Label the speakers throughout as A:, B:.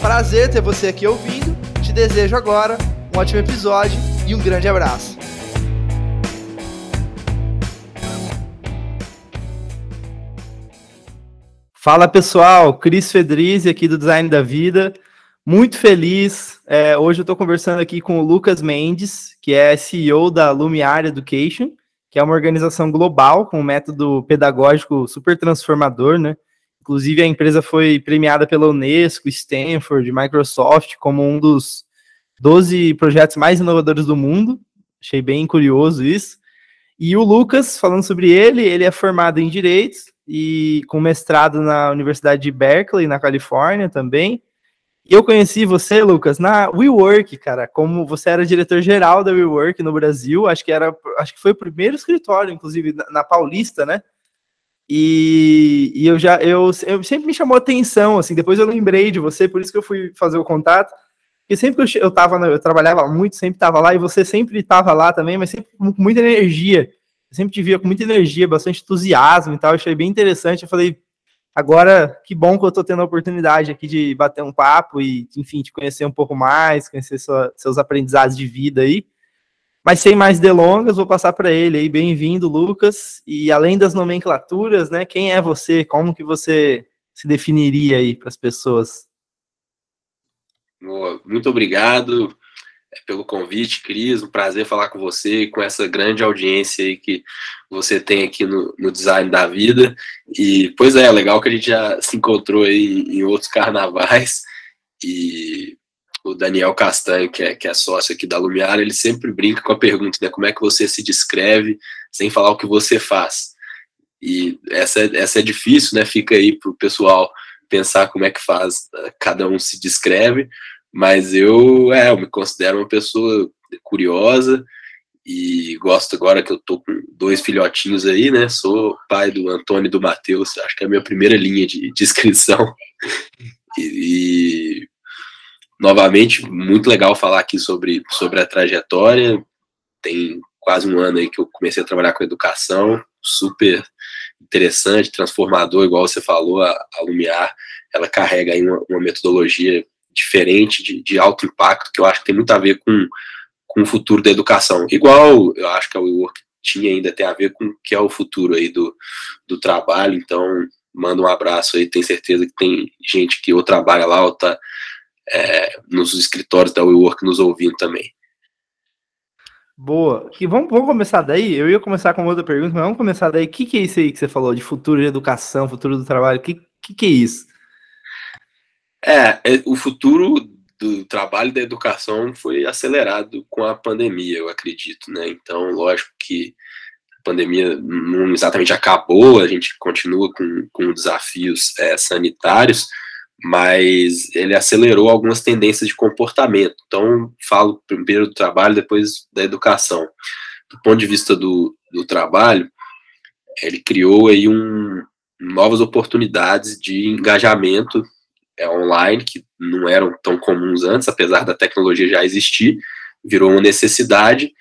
A: Prazer ter você aqui ouvindo. Te desejo agora um ótimo episódio e um grande abraço. Fala pessoal, Cris Fedrizzi aqui do Design da Vida. Muito feliz. É, hoje eu estou conversando aqui com o Lucas Mendes, que é CEO da Lumiar Education, que é uma organização global com um método pedagógico super transformador, né? Inclusive, a empresa foi premiada pela Unesco, Stanford, Microsoft como um dos 12 projetos mais inovadores do mundo. Achei bem curioso isso. E o Lucas, falando sobre ele, ele é formado em Direitos e com mestrado na Universidade de Berkeley, na Califórnia também. E eu conheci você, Lucas, na WeWork, cara, como você era diretor-geral da WeWork no Brasil, acho que era, acho que foi o primeiro escritório, inclusive, na, na Paulista, né? E, e, eu já eu, eu sempre me chamou atenção, assim, depois eu lembrei de você, por isso que eu fui fazer o contato. Porque sempre que eu, eu tava, eu trabalhava muito, sempre estava lá, e você sempre estava lá também, mas sempre com muita energia. Eu sempre te via com muita energia, bastante entusiasmo e tal. Eu achei bem interessante. Eu falei, agora que bom que eu estou tendo a oportunidade aqui de bater um papo e, enfim, te conhecer um pouco mais, conhecer sua, seus aprendizados de vida aí. Mas sem mais delongas, vou passar para ele aí. Bem-vindo, Lucas. E além das nomenclaturas, né, quem é você? Como que você se definiria aí para as pessoas?
B: Muito obrigado é, pelo convite, Cris. Um prazer falar com você com essa grande audiência aí que você tem aqui no, no Design da Vida. E, pois é, legal que a gente já se encontrou aí em outros carnavais. E o Daniel Castanho, que é, que é sócio aqui da Lumiar, ele sempre brinca com a pergunta, né, como é que você se descreve sem falar o que você faz? E essa, essa é difícil, né, fica aí para o pessoal pensar como é que faz, cada um se descreve, mas eu, é, eu me considero uma pessoa curiosa e gosto agora que eu tô com dois filhotinhos aí, né, sou pai do Antônio e do Matheus, acho que é a minha primeira linha de, de inscrição, e, e novamente, muito legal falar aqui sobre, sobre a trajetória. Tem quase um ano aí que eu comecei a trabalhar com educação, super interessante, transformador, igual você falou, a, a Lumiar, ela carrega aí uma, uma metodologia diferente, de, de, alto impacto, que eu acho que tem muito a ver com, com o futuro da educação. Igual eu acho que a WeWork tinha ainda tem a ver com o que é o futuro aí do, do trabalho, então manda um abraço aí, tenho certeza que tem gente que ou trabalha lá ou está é, nos escritórios da WeWork nos ouvindo também.
A: Boa. E vamos, vamos começar daí? Eu ia começar com outra pergunta, mas vamos começar daí. O que, que é isso aí que você falou de futuro de educação, futuro do trabalho? O que, que, que é isso?
B: É, é, o futuro do trabalho e da educação foi acelerado com a pandemia, eu acredito, né? Então, lógico que a pandemia não exatamente acabou, a gente continua com, com desafios é, sanitários, mas ele acelerou algumas tendências de comportamento. Então, falo primeiro do trabalho, depois da educação. Do ponto de vista do, do trabalho, ele criou aí um, novas oportunidades de engajamento é, online, que não eram tão comuns antes, apesar da tecnologia já existir, virou uma necessidade,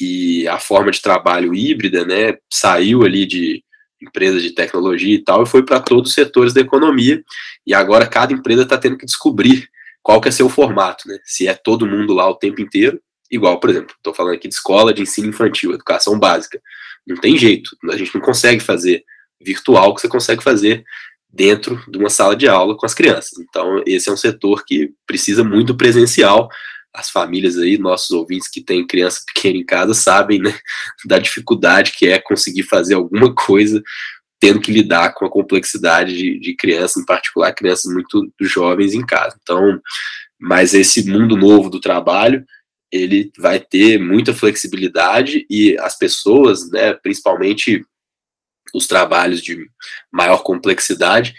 B: e a forma de trabalho híbrida, né, saiu ali de empresas de tecnologia e tal, e foi para todos os setores da economia. E agora cada empresa está tendo que descobrir qual que é seu formato, né? Se é todo mundo lá o tempo inteiro, igual, por exemplo, estou falando aqui de escola de ensino infantil, educação básica. Não tem jeito, a gente não consegue fazer virtual que você consegue fazer dentro de uma sala de aula com as crianças. Então, esse é um setor que precisa muito presencial as famílias aí, nossos ouvintes que têm criança pequena em casa, sabem, né, da dificuldade que é conseguir fazer alguma coisa tendo que lidar com a complexidade de, de crianças, em particular crianças muito jovens em casa. Então, mas esse mundo novo do trabalho, ele vai ter muita flexibilidade e as pessoas, né, principalmente os trabalhos de maior complexidade,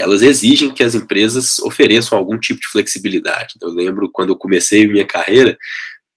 B: elas exigem que as empresas ofereçam algum tipo de flexibilidade. Eu lembro quando eu comecei minha carreira,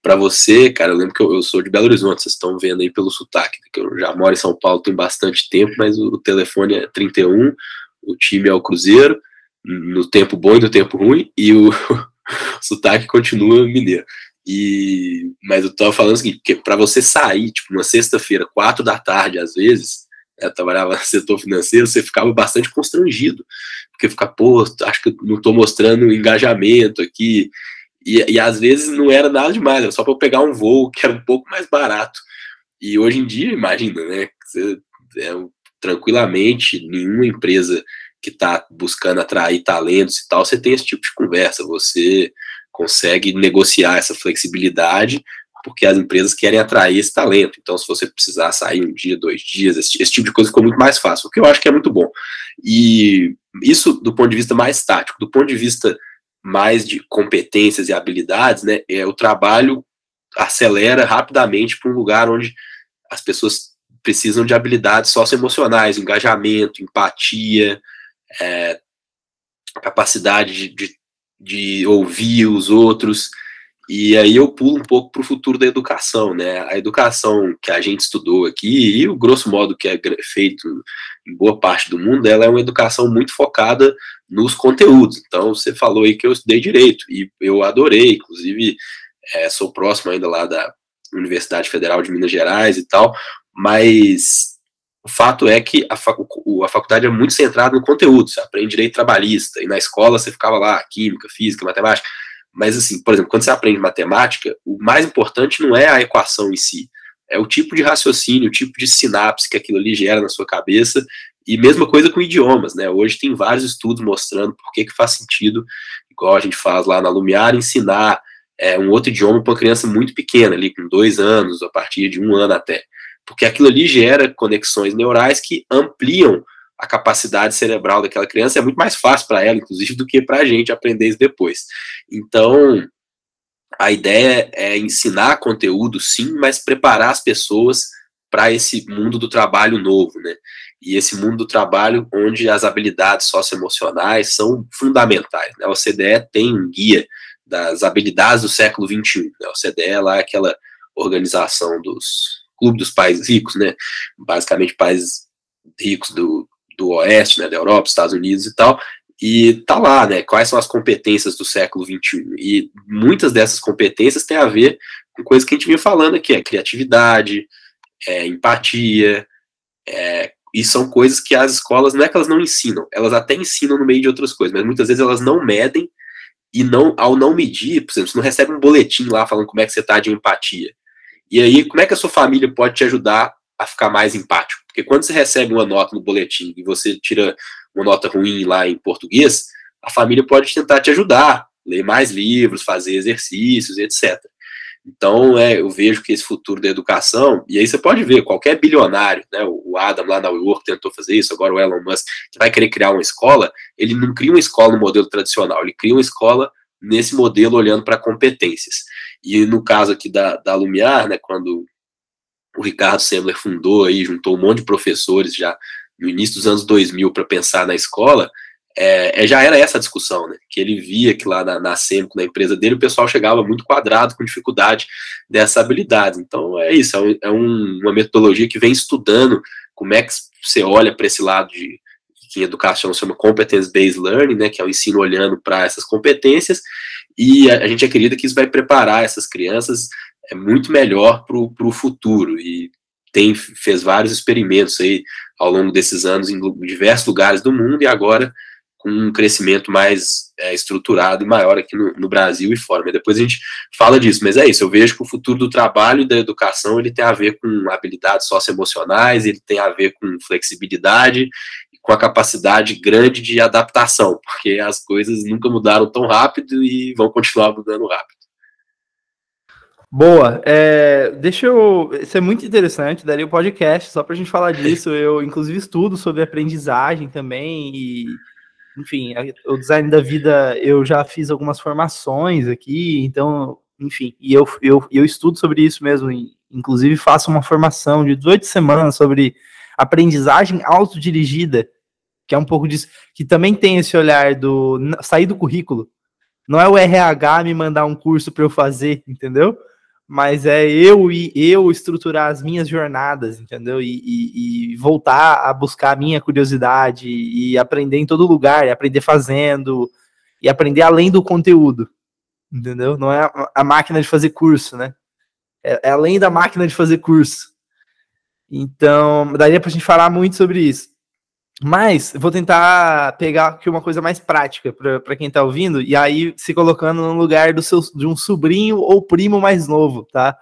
B: para você, cara, eu lembro que eu, eu, sou de Belo Horizonte, vocês estão vendo aí pelo sotaque, que eu já moro em São Paulo tem bastante tempo, mas o, telefone é 31, o time é o Cruzeiro, no tempo bom e no tempo ruim, e o, sotaque continua mineiro. E, mas eu tava falando o seguinte, que para você sair, tipo, uma sexta-feira, quatro da tarde, às vezes, né, eu trabalhava no setor financeiro, você ficava bastante constrangido, porque fica, pô, acho que não estou mostrando engajamento aqui, e, e às vezes não era nada demais, era só para eu pegar um voo que era um pouco mais barato. E hoje em dia, imagina, né? Você, é, tranquilamente, nenhuma empresa que está buscando atrair talentos e tal, você tem esse tipo de conversa, você consegue negociar essa flexibilidade porque as empresas querem atrair esse talento. Então, se você precisar sair um dia, dois dias, esse, esse, tipo de coisa ficou muito mais fácil, o que eu acho que é muito bom. E isso do ponto de vista mais tático, do ponto de vista mais de competências e habilidades, né, é o trabalho acelera rapidamente para um lugar onde as pessoas precisam de habilidades socioemocionais, engajamento, empatia, é, capacidade de, de, de, ouvir os outros. E aí eu pulo um pouco para o futuro da educação, né? A educação que a gente estudou aqui, e o grosso modo que é feito em boa parte do mundo, ela é uma educação muito focada nos conteúdos. Então, você falou aí que eu estudei direito, e eu adorei, inclusive é, sou próximo ainda lá da Universidade Federal de Minas Gerais e tal, mas o fato é que a, facu a faculdade é muito centrada no conteúdo, você aprende direito trabalhista, e na escola você ficava lá, química, física, matemática, mas, assim, por exemplo, quando você aprende matemática, o mais importante não é a equação em si, é o tipo de raciocínio, o tipo de sinapse que aquilo ali gera na sua cabeça, e mesma coisa com idiomas, né? Hoje tem vários estudos mostrando por que, que faz sentido, igual a gente faz lá na Lumiar, ensinar é, um outro idioma para uma criança muito pequena, ali com dois anos, a partir de um ano até. Porque aquilo ali gera conexões neurais que ampliam a capacidade cerebral daquela criança é muito mais fácil para ela, inclusive, do que para a gente aprender isso depois. Então, a ideia é ensinar conteúdo, sim, mas preparar as pessoas para esse mundo do trabalho novo, né? E esse mundo do trabalho onde as habilidades socioemocionais são fundamentais. Né? A OCDE tem um guia das habilidades do século XXI. Né? A OCDE lá é aquela organização dos clube dos países ricos, né? Basicamente países ricos do, do Oeste, né, da Europa, Estados Unidos e tal, e tá lá, né, quais são as competências do século XXI, e muitas dessas competências têm a ver com coisas que a gente vinha falando aqui, é criatividade, é empatia, é, e são coisas que as escolas, não é que elas não ensinam, elas até ensinam no meio de outras coisas, mas muitas vezes elas não medem, e não ao não medir, por exemplo, você não recebe um boletim lá falando como é que você tá de empatia, e aí, como é que a sua família pode te ajudar a ficar mais empático? Porque quando você recebe uma nota no boletim e você tira uma nota ruim lá em português, a família pode tentar te ajudar, ler mais livros, fazer exercícios, etc. Então, é, eu vejo que esse futuro da educação, e aí você pode ver, qualquer bilionário, né, o Adam lá na WeWork tentou fazer isso, agora o Elon Musk, que vai querer criar uma escola, ele não cria uma escola no modelo tradicional, ele cria uma escola nesse modelo olhando para competências. E no caso aqui da, da Lumiar, né, quando o Ricardo Sembler fundou aí, juntou um monte de professores já no início dos anos 2000 para pensar na escola, é, é, já era essa discussão, né? Que ele via que lá na, na Semco, na empresa dele, o pessoal chegava muito quadrado, com dificuldade dessa habilidade. Então é isso, é, é um, uma metodologia que vem estudando como é que você olha para esse lado de que em educação chama competence-based learning, né? Que é o ensino olhando para essas competências, e a, a gente acredita que isso vai preparar essas crianças é muito melhor para o futuro. E tem, fez vários experimentos aí ao longo desses anos em diversos lugares do mundo e agora com um crescimento mais é, estruturado e maior aqui no, no, Brasil e fora. Mas depois a gente fala disso. Mas é isso, eu vejo que o futuro do trabalho e da educação ele tem a ver com habilidades socioemocionais, ele tem a ver com flexibilidade com a capacidade grande de adaptação, porque as coisas nunca mudaram tão rápido e vão continuar mudando rápido.
A: Boa. É, deixa eu. Isso é muito interessante, daria o um podcast só para a gente falar disso. Eu, inclusive, estudo sobre aprendizagem também e, enfim, o design da vida eu já fiz algumas formações aqui, então, enfim, e eu, eu, eu estudo sobre isso mesmo. Inclusive, faço uma formação de 18 semanas sobre aprendizagem autodirigida, que é um pouco disso, que também tem esse olhar do sair do currículo. Não é o RH me mandar um curso para eu fazer, entendeu? Mas é eu e eu estruturar as minhas jornadas, entendeu? E, e, e, voltar a buscar a minha curiosidade e aprender em todo lugar, e aprender fazendo, e aprender além do conteúdo, entendeu? Não é a máquina de fazer curso, né? É, é além da máquina de fazer curso. Então, daria para a gente falar muito sobre isso. Mas vou tentar pegar aqui uma coisa mais prática para quem está ouvindo, e aí se colocando no lugar do seu, de um sobrinho ou primo mais novo, tá?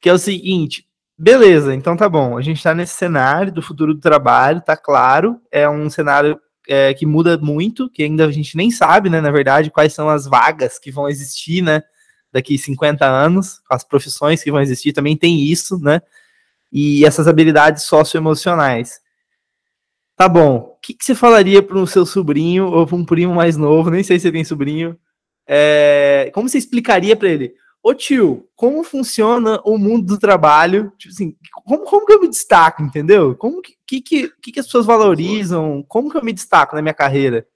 A: Que é o seguinte: beleza, então tá bom, a gente está nesse cenário do futuro do trabalho, tá claro, é um cenário é, que muda muito, que ainda a gente nem sabe, né, na verdade, quais são as vagas que vão existir, né, daqui 50 anos, as profissões que vão existir, também tem isso, né, e essas habilidades socioemocionais. Tá bom. O que, que você falaria para o seu sobrinho ou para um primo mais novo? Nem sei se você tem sobrinho. É, como você explicaria para ele? Ô tio, como funciona o mundo do trabalho? Tipo assim, como, como que eu me destaco, entendeu? Como que, que, que, que as pessoas valorizam? Como que eu me destaco na minha carreira?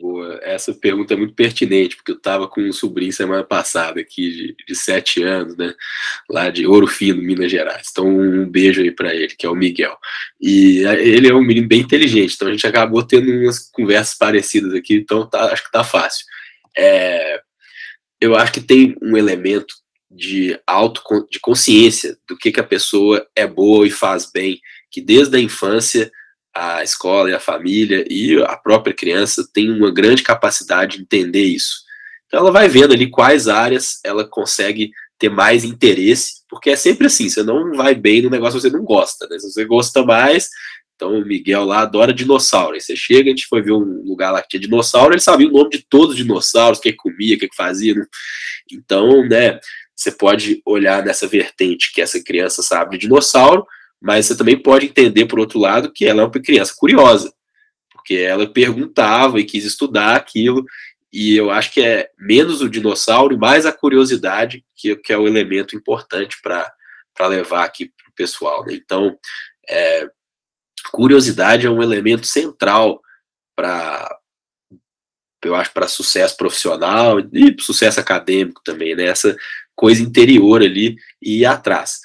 B: Boa. Essa pergunta é muito pertinente, porque eu estava com um sobrinho semana passada aqui, de, de sete anos, né? Lá de Ouro Fino, Minas Gerais. Então, um beijo aí para ele, que é o Miguel. E ele é um menino bem inteligente, então a gente acabou tendo umas conversas parecidas aqui, então tá, acho que tá fácil. É, eu acho que tem um elemento de auto de consciência do que, que a pessoa é boa e faz bem, que desde a infância a escola e a família e a própria criança tem uma grande capacidade de entender isso. Então ela vai vendo ali quais áreas ela consegue ter mais interesse, porque é sempre assim, você não vai bem no negócio que você não gosta, né? Se você gosta mais, então o Miguel lá adora dinossauro. Aí você chega, a gente foi ver um lugar lá que tinha dinossauro, ele sabia o nome de todos os dinossauros, o que comia, o que fazia. Né? Então, né, você pode olhar nessa vertente que essa criança sabe de dinossauro, mas você também pode entender, por outro lado, que ela é uma criança curiosa, porque ela perguntava e quis estudar aquilo, e eu acho que é menos o dinossauro e mais a curiosidade que, que é o elemento importante para levar aqui para o pessoal. Né? Então, é, curiosidade é um elemento central para eu acho para sucesso profissional e sucesso acadêmico também, né? Essa coisa interior ali e ir atrás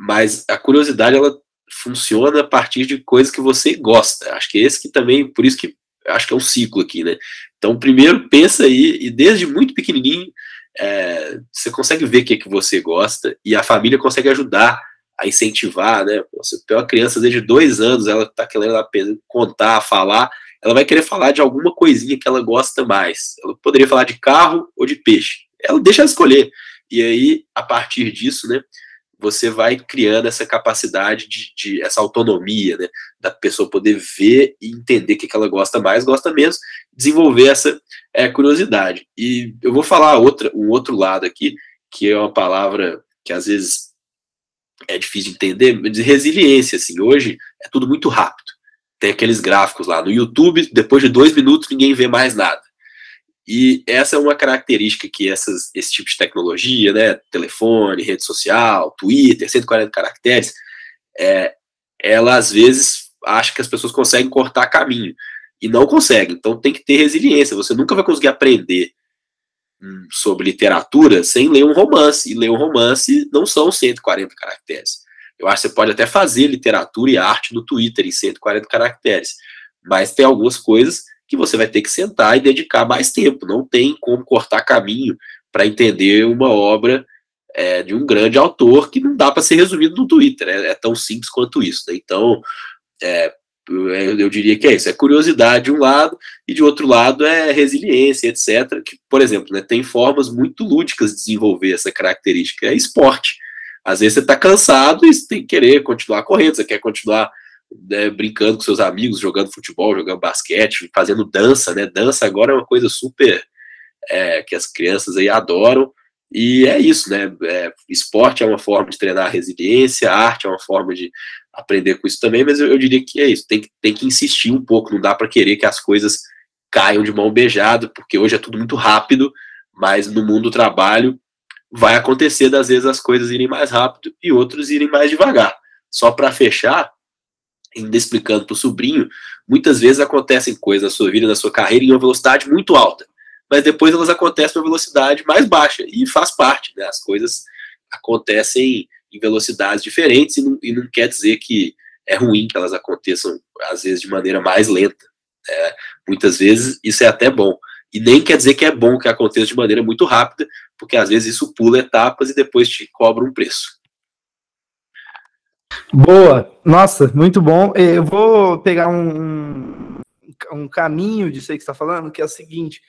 B: mas a curiosidade ela funciona a partir de coisas que você gosta. Acho que esse que também, por isso que acho que é um ciclo aqui, né? Então, primeiro pensa aí e desde muito pequenininho é, você consegue ver o que é que você gosta e a família consegue ajudar a incentivar, né? Você tem uma criança desde dois anos, ela está querendo contar, falar, ela vai querer falar de alguma coisinha que ela gosta mais. Ela poderia falar de carro ou de peixe. Ela deixa ela escolher. E aí, a partir disso, né? Você vai criando essa capacidade de, de, essa autonomia, né, da pessoa poder ver e entender o que, ela gosta mais, gosta menos, desenvolver essa é, curiosidade. E eu vou falar outra, um outro lado aqui, que é uma palavra que às vezes é difícil de entender, de resiliência, assim, hoje é tudo muito rápido. Tem aqueles gráficos lá no YouTube, depois de dois minutos ninguém vê mais nada. E essa é uma característica que essas, esse tipo de tecnologia, né, telefone, rede social, Twitter, 140 caracteres, é, ela às vezes acha que as pessoas conseguem cortar caminho e não conseguem. Então tem que ter resiliência. Você nunca vai conseguir aprender hum, sobre literatura sem ler um romance. E ler um romance não são 140 caracteres. Eu acho que você pode até fazer literatura e arte no Twitter em 140 caracteres, mas tem algumas coisas que você vai ter que sentar e dedicar mais tempo. Não tem como cortar caminho para entender uma obra é, de um grande autor que não dá para ser resumido no Twitter. É, é, tão simples quanto isso. Né? Então, é, eu, eu, diria que é isso. É curiosidade de um lado e de outro lado é resiliência, etc. Que, por exemplo, né, tem formas muito lúdicas de desenvolver essa característica. É esporte. Às vezes você está cansado e você tem que querer continuar correndo, você quer continuar né, brincando com seus amigos, jogando futebol, jogando basquete, fazendo dança, né? Dança agora é uma coisa super é, que as crianças aí adoram. E é isso, né? É, esporte é uma forma de treinar a resiliência, arte é uma forma de aprender com isso também, mas eu, eu diria que é isso, tem, tem que insistir um pouco, não dá para querer que as coisas caiam de mão beijada, porque hoje é tudo muito rápido, mas no mundo do trabalho vai acontecer das vezes as coisas irem mais rápido e outros irem mais devagar. Só para fechar, ainda explicando para o sobrinho, muitas vezes acontecem coisas na sua vida, na sua carreira, em uma velocidade muito alta, mas depois elas acontecem em uma velocidade mais baixa, e faz parte, né? As coisas acontecem em velocidades diferentes, e não, e não quer dizer que é ruim que elas aconteçam, às vezes, de maneira mais lenta. Né? Muitas vezes isso é até bom. E nem quer dizer que é bom que aconteça de maneira muito rápida, porque às vezes isso pula etapas e depois te cobra um preço.
A: Boa, nossa, muito bom. Eu vou pegar um, um caminho disso aí que você está falando, que é o seguinte.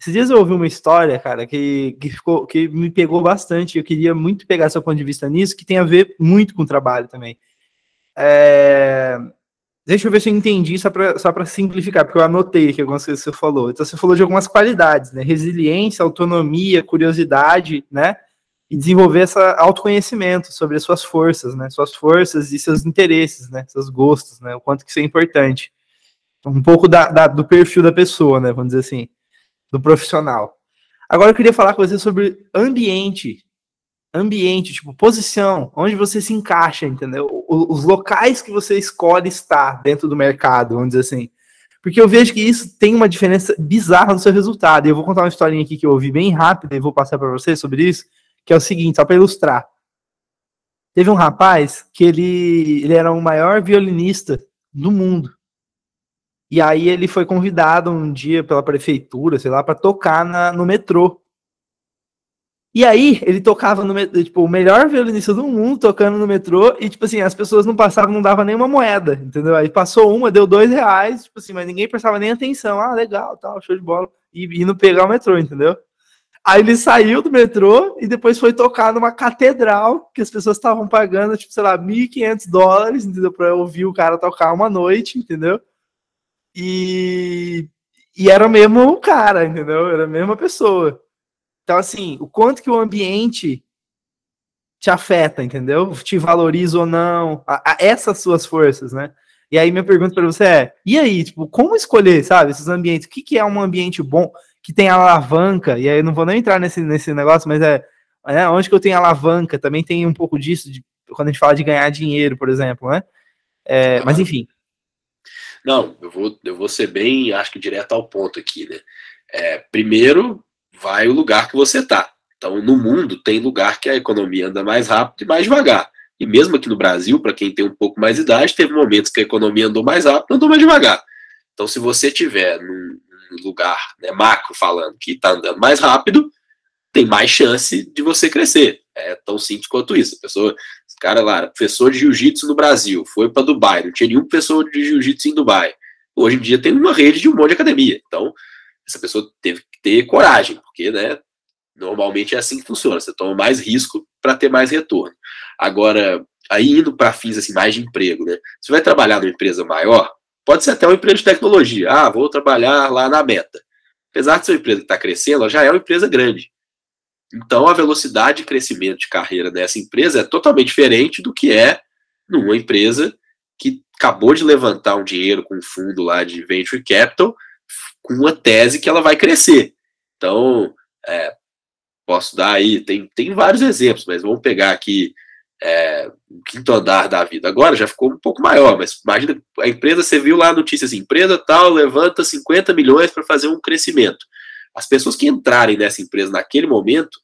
A: Esses dias eu ouvi uma história, cara, que, que, ficou, que me pegou bastante. Eu queria muito pegar seu ponto de vista nisso, que tem a ver muito com o trabalho também. É, Deixa eu ver se eu entendi, só para simplificar, porque eu anotei aqui algumas coisas que você falou. Então, você falou de algumas qualidades, né? Resiliência, autonomia, curiosidade, né? E desenvolver esse autoconhecimento sobre as suas forças, né? Suas forças e seus interesses, né? Seus gostos, né? O quanto que isso é importante. Um pouco da, da, do perfil da pessoa, né? Vamos dizer assim, do profissional. Agora eu queria falar com você sobre ambiente ambiente, tipo, posição, onde você se encaixa, entendeu? Os locais que você escolhe estar dentro do mercado, vamos dizer assim. Porque eu vejo que isso tem uma diferença bizarra no seu resultado. E eu vou contar uma historinha aqui que eu ouvi bem rápida e vou passar para você sobre isso, que é o seguinte, só para ilustrar. Teve um rapaz que ele, ele era o maior violinista do mundo. E aí ele foi convidado um dia pela prefeitura, sei lá, para tocar na, no metrô. E aí, ele tocava no metrô, tipo, o melhor violinista do mundo tocando no metrô, e, tipo assim, as pessoas não passavam, não dava nenhuma moeda, entendeu? Aí passou uma, deu dois reais, tipo assim, mas ninguém prestava nem atenção. Ah, legal, tal, show de bola. E indo pegar o metrô, entendeu? Aí ele saiu do metrô e depois foi tocar numa catedral que as pessoas estavam pagando, tipo, sei lá, 1.500 dólares, entendeu? Pra ouvir o cara tocar uma noite, entendeu? E, e era o mesmo cara, entendeu? Era a mesma pessoa. Então, assim, o quanto que o ambiente te afeta, entendeu? Te valoriza ou não, a, a essas suas forças, né? E aí minha pergunta para você é: e aí, tipo, como escolher, sabe, esses ambientes? O que, que é um ambiente bom que tem alavanca? E aí eu não vou nem entrar nesse, nesse negócio, mas é, é onde que eu tenho alavanca? Também tem um pouco disso de, quando a gente fala de ganhar dinheiro, por exemplo, né? É, mas enfim.
B: Não, eu vou, eu vou ser bem, acho que direto ao ponto aqui, né? É, primeiro, vai o lugar que você está. Então, no mundo, tem lugar que a economia anda mais rápido e mais devagar. E mesmo aqui no Brasil, para quem tem um pouco mais de idade, teve momentos que a economia andou mais rápido, andou mais devagar. Então, se você tiver num lugar né, macro falando que está andando mais rápido, tem mais chance de você crescer. É tão simples quanto isso. A pessoa, esse cara lá, professor de jiu-jitsu no Brasil, foi para Dubai, não tinha nenhum professor de jiu-jitsu em Dubai. Hoje em dia tem uma rede de um monte de academia. Então, essa pessoa teve que ter coragem, porque, né, normalmente é assim que funciona, você toma mais risco para ter mais retorno. Agora, aí indo para fins assim, mais de emprego, né, você vai trabalhar numa empresa maior, pode ser até uma empresa de tecnologia, ah, vou trabalhar lá na Meta. Apesar de ser uma empresa que está crescendo, ela já é uma empresa grande. Então, a velocidade de crescimento de carreira dessa empresa é totalmente diferente do que é numa empresa que acabou de levantar um dinheiro com um fundo lá de venture capital com uma tese que ela vai crescer. Então, é, posso dar aí, tem, tem vários exemplos, mas vamos pegar aqui é, o quinto andar da vida. Agora já ficou um pouco maior, mas imagina, a empresa, você viu lá a notícia assim, empresa tal levanta 50 milhões para fazer um crescimento. As pessoas que entrarem nessa empresa naquele momento,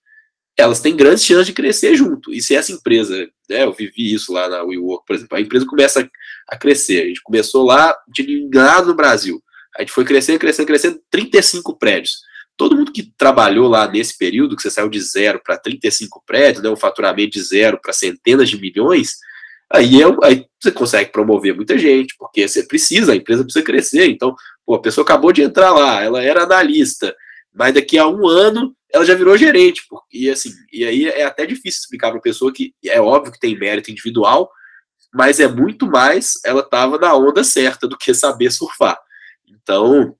B: elas têm grandes chances de crescer junto. E se essa empresa, né, eu vivi isso lá na WeWork, por exemplo, a empresa começa a crescer, a gente começou lá, de nada no Brasil, a gente foi crescendo, crescendo, crescendo, 35 prédios. Todo mundo que trabalhou lá nesse período, que você saiu de zero para 35 prédios, né, um faturamento de zero para centenas de milhões, aí, é, aí você consegue promover muita gente, porque você precisa, a empresa precisa crescer. Então, pô, a pessoa acabou de entrar lá, ela era analista, mas daqui a um ano ela já virou gerente. E assim, e aí é até difícil explicar para a pessoa que é óbvio que tem mérito individual, mas é muito mais ela estava na onda certa do que saber surfar. Então,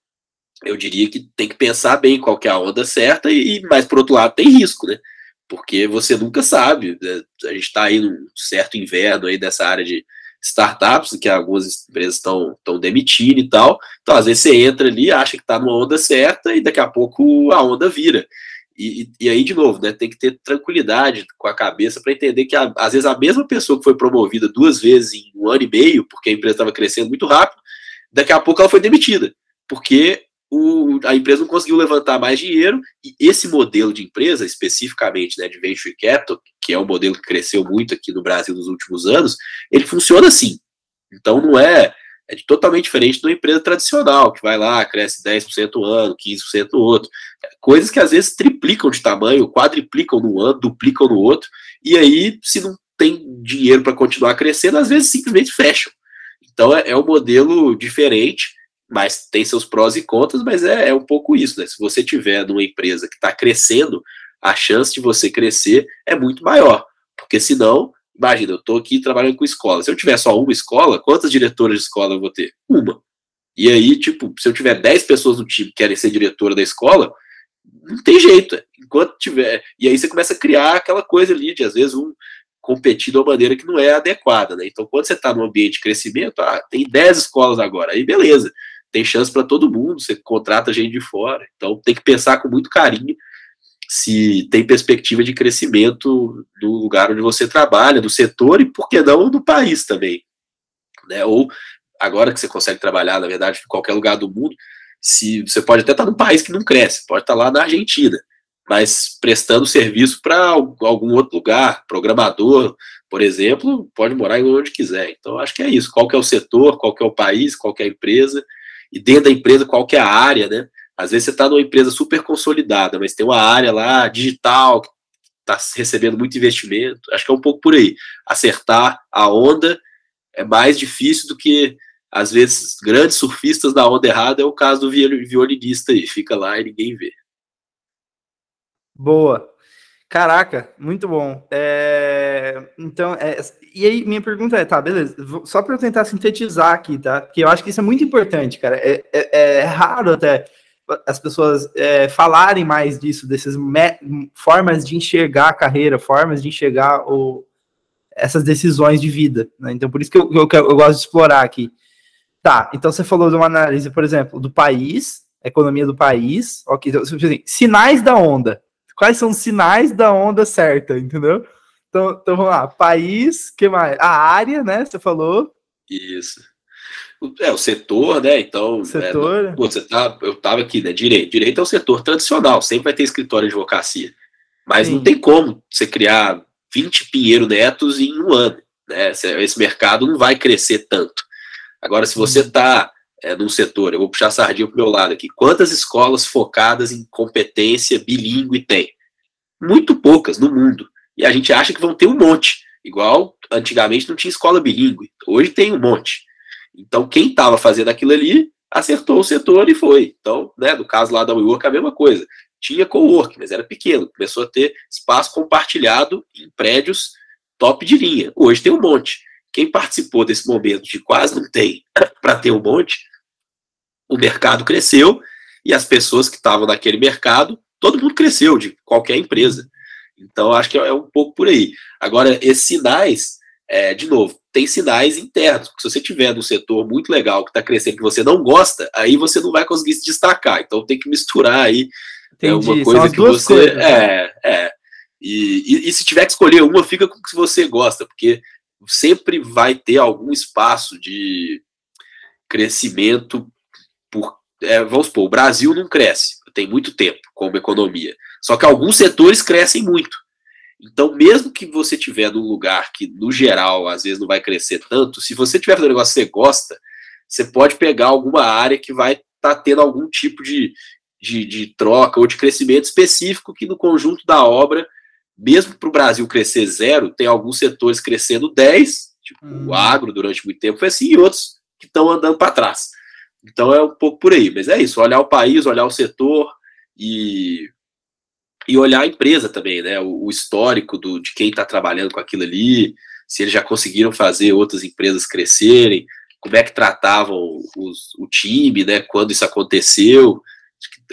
B: eu diria que tem que pensar bem qual é a onda certa, e, mas por outro lado tem risco, né? Porque você nunca sabe. Né? A gente está aí num certo inverno aí dessa área de startups, que algumas empresas estão demitindo e tal. Então, às vezes você entra ali, acha que está numa onda certa e daqui a pouco a onda vira. E, e, aí, de novo, né, tem que ter tranquilidade com a cabeça para entender que, às vezes, a mesma pessoa que foi promovida duas vezes em um ano e meio, porque a empresa estava crescendo muito rápido, daqui a pouco ela foi demitida, porque o, a empresa não conseguiu levantar mais dinheiro, e esse modelo de empresa, especificamente né, de Venture Capital, que é um modelo que cresceu muito aqui no Brasil nos últimos anos, ele funciona assim. Então, não é é totalmente diferente de uma empresa tradicional, que vai lá, cresce 10% no ano, 15% no outro. Coisas que às vezes triplicam de tamanho, quadriplicam no ano, duplicam no outro, e aí, se não tem dinheiro para continuar crescendo, às vezes simplesmente fecham. Então é, é, um modelo diferente, mas tem seus prós e contras, mas é, é um pouco isso, né? Se você tiver numa empresa que está crescendo, a chance de você crescer é muito maior. Porque senão Imagina, eu estou aqui trabalhando com escola. Se eu tiver só uma escola, quantas diretoras de escola eu vou ter? Uma. E aí, tipo, se eu tiver 10 pessoas no time que querem ser diretora da escola, não tem jeito. Enquanto tiver. E aí você começa a criar aquela coisa ali de, às vezes, um competir de uma maneira que não é adequada, né? Então, quando você está num ambiente de crescimento, ah, tem 10 escolas agora, aí beleza, tem chance para todo mundo, você contrata gente de fora. Então, tem que pensar com muito carinho se tem perspectiva de crescimento do lugar onde você trabalha, do setor e, por que não, do país também. Né? Ou, agora que você consegue trabalhar, na verdade, em qualquer lugar do mundo, se você pode até estar num país que não cresce, pode estar lá na Argentina, mas prestando serviço para algum outro lugar, programador, por exemplo, pode morar onde quiser. Então, acho que é isso. Qual que é o setor, qual que é o país, qual que é a empresa, e dentro da empresa, qual que é a área, né? Às vezes você está numa empresa super consolidada, mas tem uma área lá digital que está recebendo muito investimento. Acho que é um pouco por aí. Acertar a onda é mais difícil do que, às vezes, grandes surfistas da onda errada. É o caso do violinista aí, fica lá e ninguém vê.
A: Boa. Caraca, muito bom. É, então, é, e aí minha pergunta é, tá, beleza, só para eu tentar sintetizar aqui, tá? Porque eu acho que isso é muito importante, cara. É, é, é raro até as pessoas é, falarem mais disso, dessas formas de enxergar a carreira, formas de enxergar o, essas decisões de vida. Né? Então, por isso que eu, eu, eu, gosto de explorar aqui. Tá, então você falou de uma análise, por exemplo, do país, economia do país, ok, então, assim, sinais da onda. Quais são os sinais da onda certa, entendeu? Então, então vamos lá, país, que mais? A área, né? Você falou.
B: Isso. É, o setor, né? Então,
A: é, setor.
B: É, você tá, eu estava aqui, né? Direito. Direito é o setor tradicional, sempre vai ter escritório de advocacia. Mas Sim. não tem como você criar 20 Pinheiro Netos em um ano. Né? Esse mercado não vai crescer tanto. Agora, se você está é, num setor, eu vou puxar a sardinha para o meu lado aqui, quantas escolas focadas em competência bilíngue tem? Muito poucas no mundo. E a gente acha que vão ter um monte. Igual antigamente não tinha escola bilíngue. Hoje tem um monte. Então, quem estava fazendo aquilo ali acertou o setor e foi. Então, né, no caso lá da WeWork, a mesma coisa. Tinha co-work, mas era pequeno. Começou a ter espaço compartilhado em prédios top de linha. Hoje tem um monte. Quem participou desse momento de quase não tem para ter um monte, o mercado cresceu e as pessoas que estavam naquele mercado, todo mundo cresceu de qualquer empresa. Então, acho que é um pouco por aí. Agora, esses sinais, é, de novo, tem sinais internos. Se você tiver num setor muito legal que está crescendo que você não gosta, aí você não vai conseguir se destacar. Então tem que misturar aí é uma coisa que você coisas. é é e, e, e, se tiver que escolher uma, fica com o que você gosta, porque sempre vai ter algum espaço de crescimento por é, vamos supor, o Brasil não cresce, tem muito tempo como economia. Só que alguns setores crescem muito. Então, mesmo que você tiver num lugar que, no geral, às vezes não vai crescer tanto, se você tiver fazendo um negócio que você gosta, você pode pegar alguma área que vai estar tá tendo algum tipo de, de, de, troca ou de crescimento específico que no conjunto da obra, mesmo para o Brasil crescer zero, tem alguns setores crescendo 10, tipo hum. o agro durante muito tempo foi assim, e outros que estão andando para trás. Então é um pouco por aí, mas é isso, olhar o país, olhar o setor e e olhar a empresa também, né? O, o histórico do, de quem está trabalhando com aquilo ali, se eles já conseguiram fazer outras empresas crescerem, como é que tratavam os, o time, né? Quando isso aconteceu.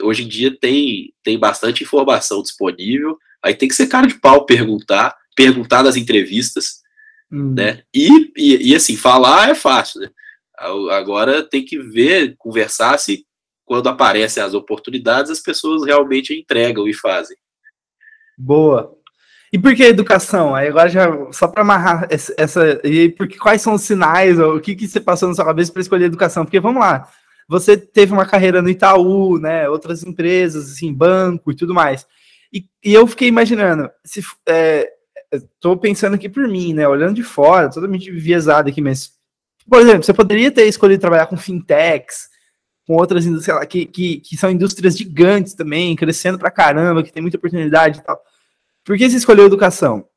B: Hoje em dia tem, tem bastante informação disponível. Aí tem que ser cara de pau perguntar, perguntar nas entrevistas, hum. né? E, e, e, assim, falar é fácil, né? Agora tem que ver, conversar se quando aparecem as oportunidades, as pessoas realmente entregam e fazem.
A: Boa. E por que educação? Aí agora já só para amarrar essa, e porque quais são os sinais o que que você passou na sua cabeça para escolher educação? Porque vamos lá, você teve uma carreira no Itaú, né? Outras empresas, assim, banco e tudo mais. E, e eu fiquei imaginando, se estou é, pensando aqui por mim, né? Olhando de fora, totalmente viesado aqui, mas por exemplo, você poderia ter escolhido trabalhar com fintechs, com outras indústrias lá, que, que, que são indústrias gigantes também, crescendo pra caramba, que tem muita oportunidade e tal. Por que você escolheu educação?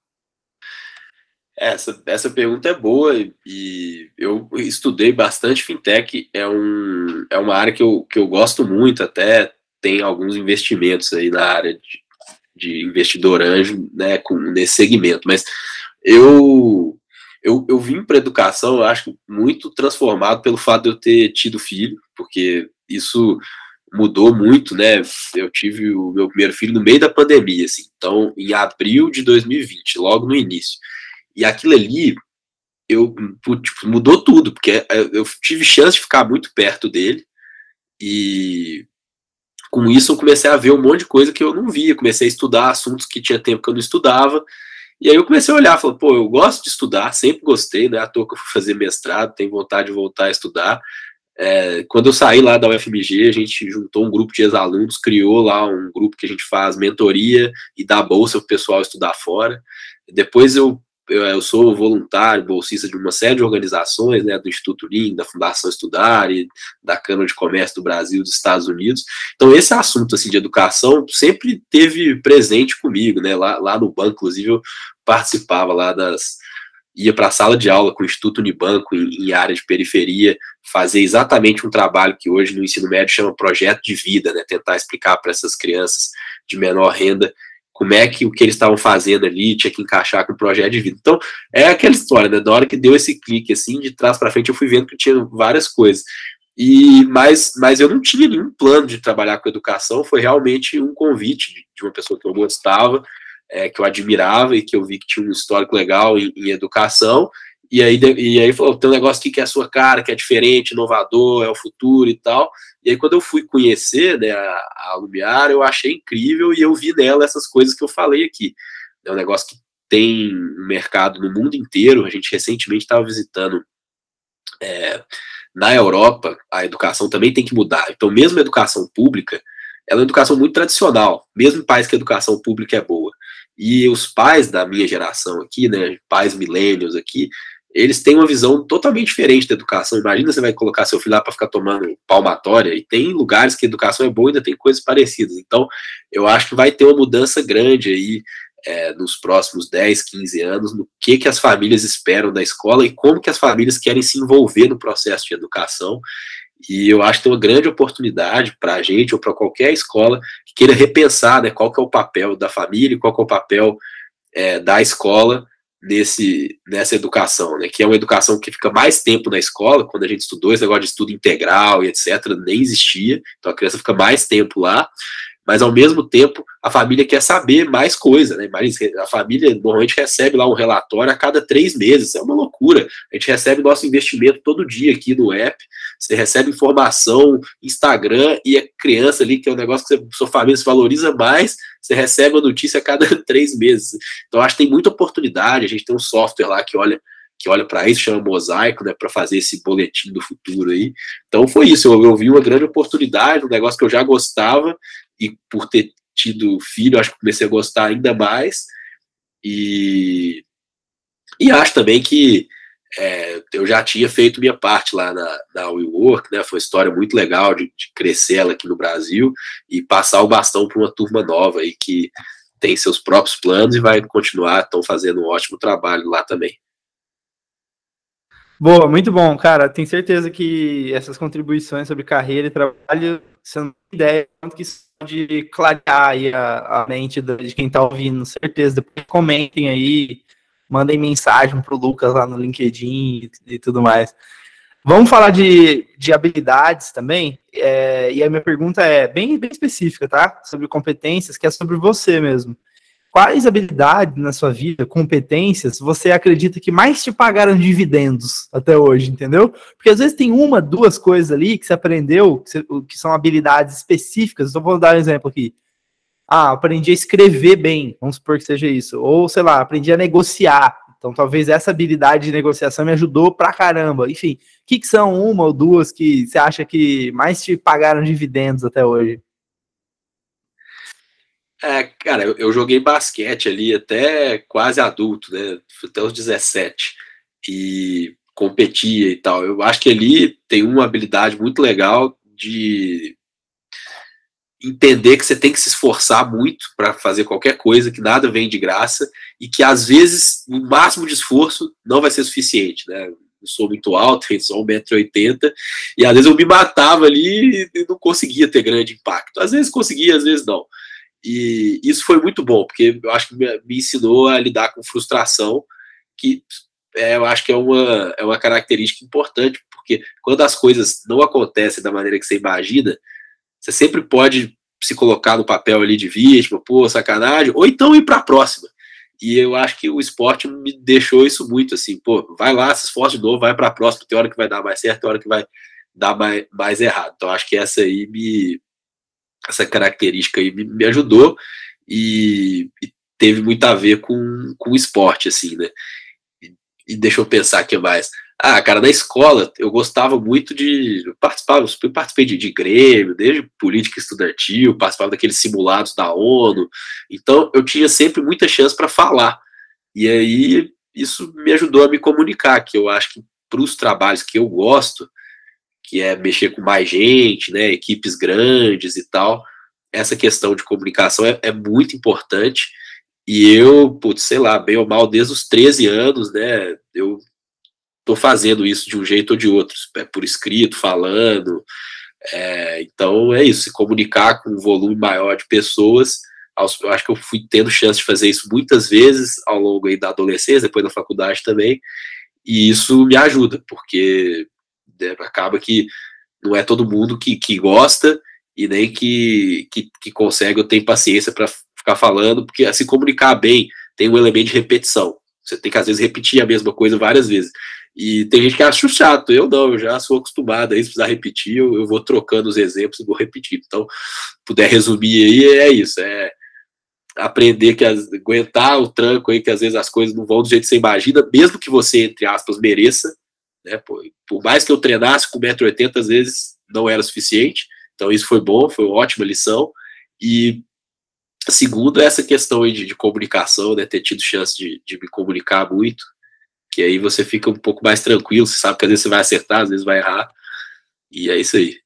B: Essa, essa pergunta é boa e eu estudei bastante fintech, é, um, é uma área que eu, que eu gosto muito, até tem alguns investimentos aí na área de, de investidor anjo né, com, nesse segmento, mas eu, eu, eu vim para educação, eu acho muito transformado pelo fato de eu ter tido filho, porque isso mudou muito, né? Eu tive o meu primeiro filho no meio da pandemia, assim, então em abril de 2020, logo no início. E aquilo ali, eu tipo, mudou tudo, porque é, eu tive chance de ficar muito perto dele e com isso eu comecei a ver um monte de coisa que eu não via, comecei a estudar assuntos que tinha tempo que eu não estudava. E aí eu comecei a olhar, falei, pô, eu gosto de estudar, sempre gostei, né? À toa que eu fui fazer mestrado, tenho vontade de voltar a estudar. É, quando eu saí lá da UFMG, a gente juntou um grupo de ex-alunos, criou lá um grupo que a gente faz mentoria e dá bolsa para o pessoal estudar fora. Depois eu, eu, eu, sou voluntário, bolsista de uma série de organizações, né, do Instituto Lean, da Fundação Estudar e da Câmara de Comércio do Brasil dos Estados Unidos. Então esse assunto assim de educação sempre teve presente comigo, né, lá, lá no banco, inclusive eu participava lá das ia para a sala de aula com o Instituto Unibanco em, em, área de periferia, fazer exatamente um trabalho que hoje no ensino médio chama projeto de vida, né? Tentar explicar para essas crianças de menor renda como é que o que eles estavam fazendo ali tinha que encaixar com o projeto de vida. Então, é aquela história, né? Da hora que deu esse clique assim, de trás para frente, eu fui vendo que tinha várias coisas. E mas, mas eu não tinha nenhum plano de trabalhar com educação, foi realmente um convite de, uma pessoa que eu gostava é, que eu admirava e que eu vi que tinha um histórico legal em, em educação. E aí, e aí falou: tem um negócio aqui que é a sua cara, que é diferente, inovador, é o futuro e tal. E aí, quando eu fui conhecer né, a, a Lumiar, eu achei incrível e eu vi nela essas coisas que eu falei aqui. É um negócio que tem mercado no mundo inteiro. A gente recentemente estava visitando é, na Europa, a educação também tem que mudar. Então, mesmo a educação pública, ela é uma educação muito tradicional, mesmo em países que a educação pública é boa. E os pais da minha geração aqui, né, pais milênios aqui, eles têm uma visão totalmente diferente da educação. Imagina você vai colocar seu filho lá para ficar tomando palmatória, e tem lugares que a educação é boa e ainda tem coisas parecidas. Então, eu acho que vai ter uma mudança grande aí é, nos próximos 10, 15 anos no que, que as famílias esperam da escola e como que as famílias querem se envolver no processo de educação. E eu acho que tem uma grande oportunidade para a gente ou para qualquer escola que queira repensar né, qual que é o papel da família, qual que é o papel é, da escola nesse, nessa educação, né, que é uma educação que fica mais tempo na escola, quando a gente estudou esse negócio de estudo integral e etc., nem existia, então a criança fica mais tempo lá, mas ao mesmo tempo a família quer saber mais coisa, né? A família normalmente recebe lá um relatório a cada três meses, é uma loucura. A gente recebe nosso investimento todo dia aqui no app, você recebe informação, Instagram, e a criança ali, que é um negócio que você, sua família se valoriza mais, você recebe a notícia a cada três meses. Então acho que tem muita oportunidade, a gente tem um software lá que olha que olha para isso, chama Mosaico, né, para fazer esse boletim do futuro aí. Então foi isso, eu, eu vi uma grande oportunidade, um negócio que eu já gostava, e por ter tido filho, acho que comecei a gostar ainda mais. E, e acho também que é, eu já tinha feito minha parte lá na, na WeWork, né? Foi uma história muito legal de, de crescer ela aqui no Brasil e passar o bastão para uma turma nova aí que tem seus próprios planos e vai continuar, estão fazendo um ótimo trabalho lá também.
A: Boa, muito bom, cara. Tenho certeza que essas contribuições sobre carreira e trabalho são ideia que pode clarear a, a mente de quem está ouvindo, certeza. Depois comentem aí, mandem mensagem para o Lucas lá no LinkedIn e, e, tudo mais. Vamos falar de, de habilidades também. É, e a minha pergunta é bem, bem específica, tá? Sobre competências, que é sobre você mesmo quais habilidades na sua vida, competências, você acredita que mais te pagaram dividendos até hoje, entendeu? Porque às vezes tem uma, duas coisas ali que você aprendeu, que, você, que são habilidades específicas. Então, vou dar um exemplo aqui. Ah, aprendi a escrever bem, vamos supor que seja isso, ou sei lá, aprendi a negociar. Então, talvez essa habilidade de negociação me ajudou pra caramba. Enfim, o que, que são uma ou duas que você acha que mais te pagaram dividendos até hoje?
B: É, cara, eu, joguei basquete ali até quase adulto, né? Até os 17. E competia e tal. Eu acho que ali tem uma habilidade muito legal de entender que você tem que se esforçar muito para fazer qualquer coisa, que nada vem de graça e que às vezes o máximo de esforço não vai ser suficiente, né? Eu sou muito alto, sou 1,80m, e às vezes eu me matava ali e não conseguia ter grande impacto. Às vezes conseguia, às vezes não. E isso foi muito bom, porque eu acho que me ensinou a lidar com frustração, que é, eu acho que é uma, é uma característica importante, porque quando as coisas não acontecem da maneira que você imagina, você sempre pode se colocar no papel ali de vítima, pô, sacanagem, ou então ir para a próxima. E eu acho que o esporte me deixou isso muito assim, pô, vai lá, se esforça de novo, vai para a próxima, tem hora que vai dar mais certo, tem hora que vai dar mais, mais errado. Então acho que essa aí me essa característica aí me, me ajudou e, e, teve muito a ver com, com o esporte, assim, né? E, e deixa eu pensar aqui mais. Ah, cara, na escola eu gostava muito de. Eu eu participei de, de Grêmio, desde política estudantil, participava daqueles simulados da ONU. Então eu tinha sempre muita chance para falar. E aí isso me ajudou a me comunicar, que eu acho que para os trabalhos que eu gosto, que é mexer com mais gente, né, equipes grandes e tal, essa questão de comunicação é, é muito importante. E eu, putz, sei lá, bem ou mal, desde os 13 anos, né, eu tô fazendo isso de um jeito ou de outro, é por escrito, falando. É, então é isso, se comunicar com um volume maior de pessoas. Eu acho que eu fui tendo chance de fazer isso muitas vezes ao longo da adolescência, depois da faculdade também, e isso me ajuda, porque né, acaba que não é todo mundo que, que gosta e nem que, que, que consegue ou tem paciência para ficar falando, porque se comunicar bem tem um elemento de repetição. Você tem que às vezes repetir a mesma coisa várias vezes. E tem gente que acha chato, eu não, eu já sou acostumado isso, precisar repetir, eu, eu vou trocando os exemplos e vou repetir. Então, puder resumir aí, é isso, é aprender que as, aguentar o tranco aí, que às vezes as coisas não vão do jeito que você imagina, mesmo que você, entre aspas, mereça, né? Por, por mais que eu treinasse com 1,80m, às vezes não era suficiente, então isso foi bom, foi uma ótima lição, e segundo, essa questão aí de, de comunicação, né, ter tido chance de, de me comunicar muito, que aí você fica um pouco mais tranquilo, você sabe que às vezes você vai acertar, às vezes vai errar, e é isso aí.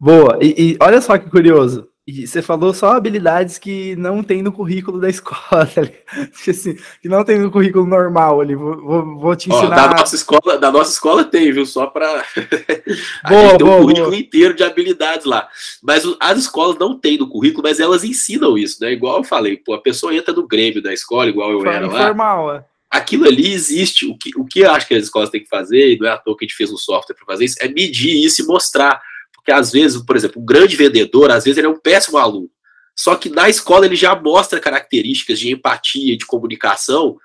A: Boa, e, e olha só que curioso, e você falou só habilidades que não tem no currículo da escola, tá assim, que não tem no currículo normal ali. Vou, vou, vou te ensinar.
B: Ó, da nossa escola, da nossa escola tem, viu? Só para boa, gente tem boa, um currículo boa. inteiro de habilidades lá. Mas as escolas não têm no currículo, mas elas ensinam isso, né? Igual eu falei, pô, a pessoa entra no Grêmio da escola, igual eu era lá. Informal, é aquilo ali existe. O que, o que eu acho que as escolas têm que fazer, e não é à toa que a gente fez um software para fazer isso, é medir isso e mostrar. Porque às vezes, por exemplo, um grande vendedor, às vezes ele é um péssimo aluno. Só que na escola ele já mostra características de empatia de comunicação.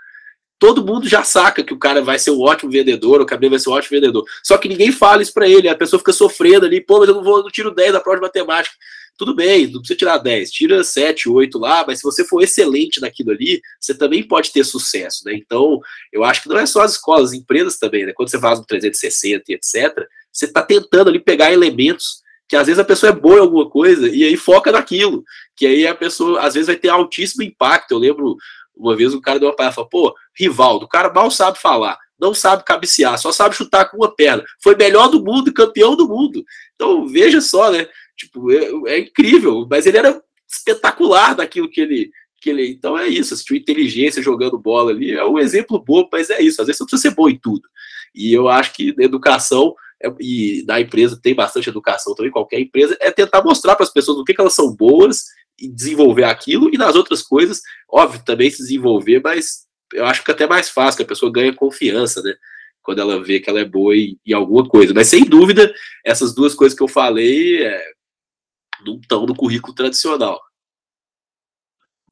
B: Todo mundo já saca que o cara vai ser um ótimo vendedor, o cabelo vai ser um ótimo vendedor. Só que ninguém fala isso para ele, a pessoa fica sofrendo ali, pô, mas eu não vou, não tiro 10 da prova de matemática tudo bem, não precisa tirar 10, tira 7, 8 lá, mas se você for excelente naquilo ali, você também pode ter sucesso, né? Então, eu acho que não é só as escolas, as empresas também, né? Quando você faz um 360 e etc., você está tentando ali pegar elementos que às vezes a pessoa é boa em alguma coisa e aí foca naquilo, que aí a pessoa às vezes vai ter altíssimo impacto. Eu lembro uma vez um cara deu uma palestra, falou, pô, Rivaldo, o cara mal sabe falar, não sabe cabecear, só sabe chutar com uma perna. Foi melhor do mundo campeão do mundo. Então, veja só, né? Tipo, é, é, incrível, mas ele era espetacular daquilo que ele, que ele. Então é isso, assistiu inteligência jogando bola ali, é um exemplo bom, mas é isso. Às vezes você precisa ser bom em tudo. E eu acho que na educação, é, e na empresa tem bastante educação também, qualquer empresa, é tentar mostrar para as pessoas o que, que elas são boas e desenvolver aquilo, e nas outras coisas, óbvio, também se desenvolver, mas eu acho que é até mais fácil, que a pessoa ganha confiança, né? Quando ela vê que ela é boa em, em alguma coisa. Mas sem dúvida, essas duas coisas que eu falei, é, não estão no currículo tradicional.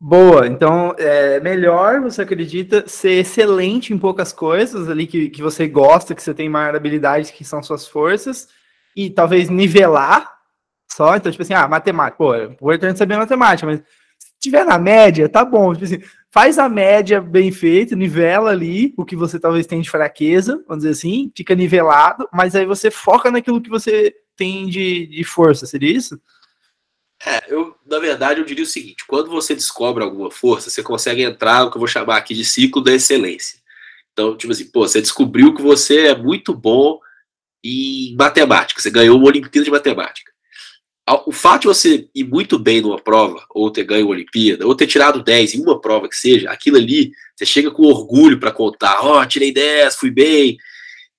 A: Boa, então é melhor, você acredita, ser excelente em poucas coisas ali que, que você gosta, que você tem maior habilidade, que são suas forças, e talvez nivelar só, então, tipo assim, ah, matemática, pô, é importante saber matemática, mas se tiver na média, tá bom, tipo assim, faz a média bem feita, nivela ali o que você talvez tenha de fraqueza, vamos dizer assim, fica nivelado, mas aí você foca naquilo que você tem de, de força, seria isso?
B: É, eu, na verdade, eu diria o seguinte: quando você descobre alguma força, você consegue entrar no que eu vou chamar aqui de ciclo da excelência. Então, tipo assim, pô, você descobriu que você é muito bom em matemática, você ganhou uma Olimpíada de Matemática. O fato de você ir muito bem numa prova, ou ter ganho uma Olimpíada, ou ter tirado 10 em uma prova que seja, aquilo ali, você chega com orgulho para contar: ó, oh, tirei 10, fui bem.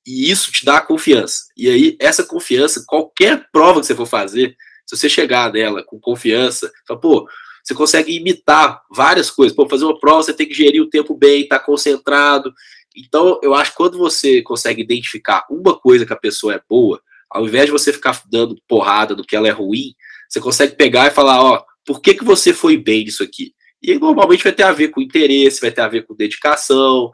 B: E isso te dá confiança. E aí, essa confiança, qualquer prova que você for fazer, se você chegar nela com confiança, fala, pô, você consegue imitar várias coisas. Pô, fazer uma prova, você tem que gerir o tempo bem, estar tá concentrado. Então, eu acho que quando você consegue identificar uma coisa que a pessoa é boa, ao invés de você ficar dando porrada do que ela é ruim, você consegue pegar e falar, ó, por que, que você foi bem nisso aqui? E aí, normalmente vai ter a ver com interesse, vai ter a ver com dedicação.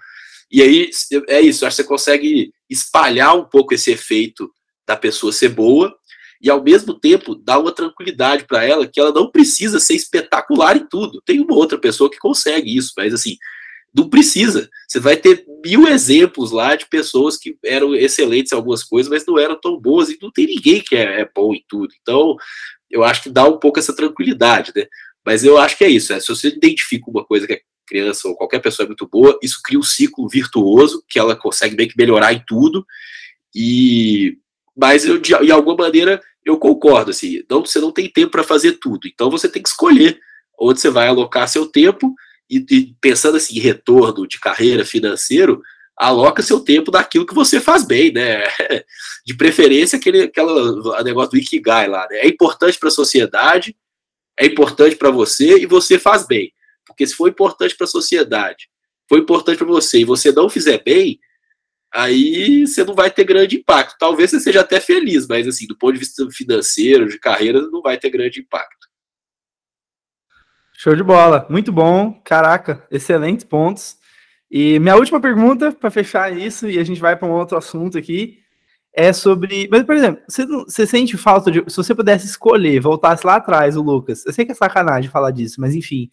B: E aí, é isso, acho que você consegue espalhar um pouco esse efeito da pessoa ser boa e ao mesmo tempo dar uma tranquilidade para ela que ela não precisa ser espetacular em tudo. Tem uma outra pessoa que consegue isso, mas assim, não precisa. Você vai ter mil exemplos lá de pessoas que eram excelentes em algumas coisas, mas não eram tão boas, e não tem ninguém que é, é bom em tudo. Então, eu acho que dá um pouco essa tranquilidade, né? Mas eu acho que é isso. É, se você identifica uma coisa que a criança ou qualquer pessoa é muito boa, isso cria um ciclo virtuoso que ela consegue meio que melhorar em tudo. E mas eu, de, de alguma maneira eu concordo assim, não, você não tem tempo para fazer tudo. Então você tem que escolher onde você vai alocar seu tempo e, e, pensando assim em retorno de carreira financeiro, aloca seu tempo daquilo que você faz bem, né? De preferência aquele aquela negócio do ikigai lá, né? É importante para a sociedade, é importante para você e você faz bem. Porque se for importante para a sociedade, foi importante para você e você não fizer bem, aí você não vai ter grande impacto. Talvez você seja até feliz, mas assim, do ponto de vista financeiro, de carreira, não vai ter grande impacto.
A: Show de bola, muito bom, caraca, excelentes pontos. E minha última pergunta para fechar isso e a gente vai para um outro assunto aqui é sobre, mas por exemplo, você, você sente falta de, se você pudesse escolher, voltasse lá atrás, o Lucas. Eu sei que é sacanagem falar disso, mas enfim,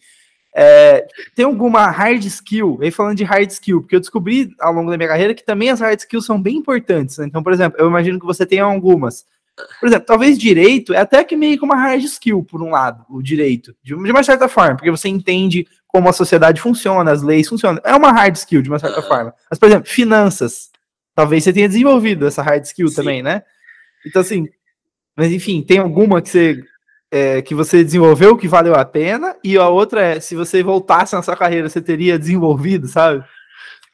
A: é, tem alguma hard skill, aí falando de hard skill, porque eu descobri ao longo da minha carreira que também as hard skills são bem importantes. Né? Então, por exemplo, eu imagino que você tenha algumas. Por exemplo, talvez direito é até que meio que uma hard skill, por um lado, o direito, de uma certa forma, porque você entende como a sociedade funciona, as leis funcionam. É uma hard skill, de uma certa forma. Mas, por exemplo, finanças. Talvez você tenha desenvolvido essa hard skill Sim. também, né? Então, assim, mas enfim, tem alguma que você é, que você desenvolveu que valeu a pena, e a outra é, se você voltasse na sua carreira, você teria desenvolvido, sabe?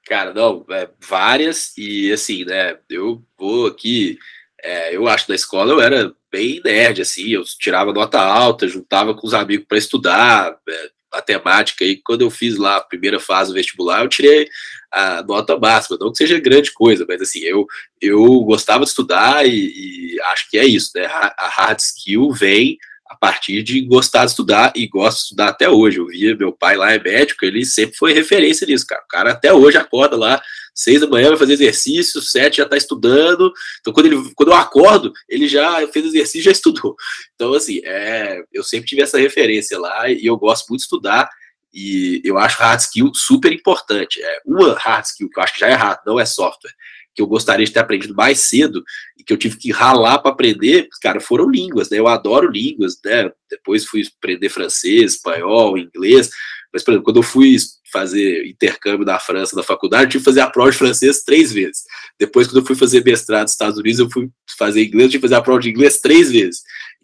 B: Cara, não, é, várias, e assim, né, eu vou aqui, é, eu acho na escola eu era bem nerd, assim, eu tirava nota alta, juntava com os amigos para estudar, é, matemática, e quando eu fiz lá a primeira fase do vestibular, eu tirei a nota máxima, não que seja grande coisa, mas assim, eu, eu gostava de estudar e, e acho que é isso, né, a hard skill vem a partir de gostar de estudar e gosto de estudar até hoje. Eu via meu pai lá é médico, ele sempre foi referência nisso, cara. O cara até hoje acorda lá, seis da manhã, vai fazer exercício, sete já tá estudando. Então, quando, ele, quando eu acordo, ele já fez exercício já estudou. Então, assim, é, eu sempre tive essa referência lá e eu gosto muito de estudar. E eu acho hard skill super importante. É uma hard skill que eu acho que já é hard, não é software que eu gostaria de ter aprendido mais cedo e que eu tive que ralar para aprender, cara, foram línguas, né? Eu adoro línguas, né? Depois fui aprender francês, espanhol, inglês, mas, por exemplo, quando eu fui fazer intercâmbio na França, na faculdade, eu tive que fazer a prova de francês três vezes. Depois, quando eu fui fazer mestrado nos Estados Unidos, eu fui fazer inglês, eu tive que fazer a prova de inglês três vezes.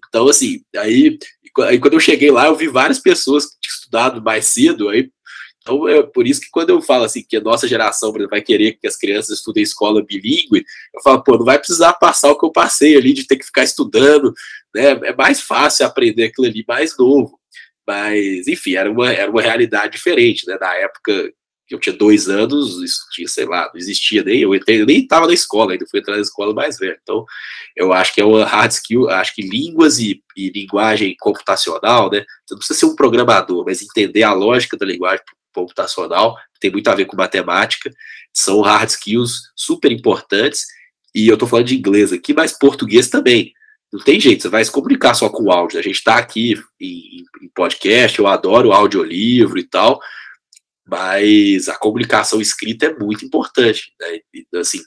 B: Então, assim, aí, aí quando eu cheguei lá, eu vi várias pessoas que tinham estudado mais cedo, aí então, é por isso que quando eu falo assim, que a nossa geração exemplo, vai querer que as crianças estudem escola bilíngue, eu falo, pô, não vai precisar passar o que eu passei ali, de ter que ficar estudando, né? É mais fácil aprender aquilo ali mais novo. Mas, enfim, era uma, era uma realidade diferente, né? Na época que eu tinha dois anos, isso tinha, sei lá, não existia nem, eu entrei, nem estava na escola, ainda fui entrar na escola mais velho. Então, eu acho que é uma hard skill, acho que línguas e, e linguagem computacional, né? Você não precisa ser um programador, mas entender a lógica da linguagem computacional, tem muito a ver com matemática, são hard skills super importantes, e eu estou falando de inglês aqui, mas português também. Não tem jeito, você vai se comunicar só com o áudio. A gente está aqui em, em, podcast, eu adoro audiolivro e tal, mas a comunicação escrita é muito importante, né? E, assim,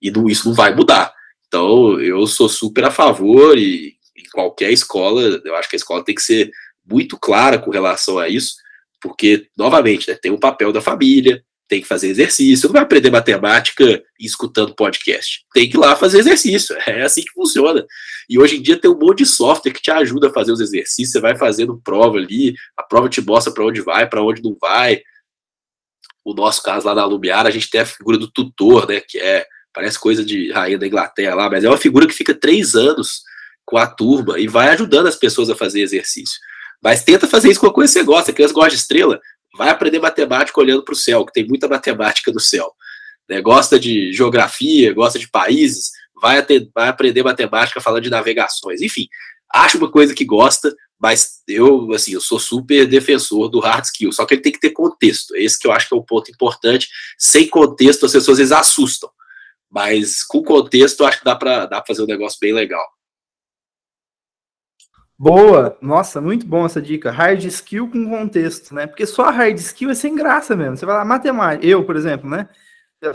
B: e não, isso não vai mudar. Então, eu sou super a favor e em qualquer escola, eu acho que a escola tem que ser muito clara com relação a isso, porque, novamente, né, tem o um papel da família, tem que fazer exercício, não vai aprender matemática escutando podcast. Tem que ir lá fazer exercício. É assim que funciona. E hoje em dia tem um monte de software que te ajuda a fazer os exercícios. Você vai fazendo prova ali, a prova te mostra para onde vai, para onde não vai. O nosso caso lá na Lumiar, a gente tem a figura do tutor, né? Que é parece coisa de rainha da Inglaterra lá, mas é uma figura que fica três anos com a turma e vai ajudando as pessoas a fazer exercício. Mas tenta fazer isso com a coisa que você gosta. A criança gosta de estrela, vai aprender matemática olhando para o céu, que tem muita matemática no céu. Né? Gosta de geografia, gosta de países, vai, ter, vai aprender matemática falando de navegações. Enfim, acha uma coisa que gosta, mas eu, assim, eu sou super defensor do hard skill, só que ele tem que ter contexto. Esse que eu acho que é um ponto importante. Sem contexto, as pessoas às vezes assustam. Mas com contexto, eu acho que dá para fazer um negócio bem legal.
A: Boa! Nossa, muito bom essa dica. Hard skill com contexto, né? Porque só hard skill é sem graça mesmo. Você vai lá, matemática, eu, por exemplo, né?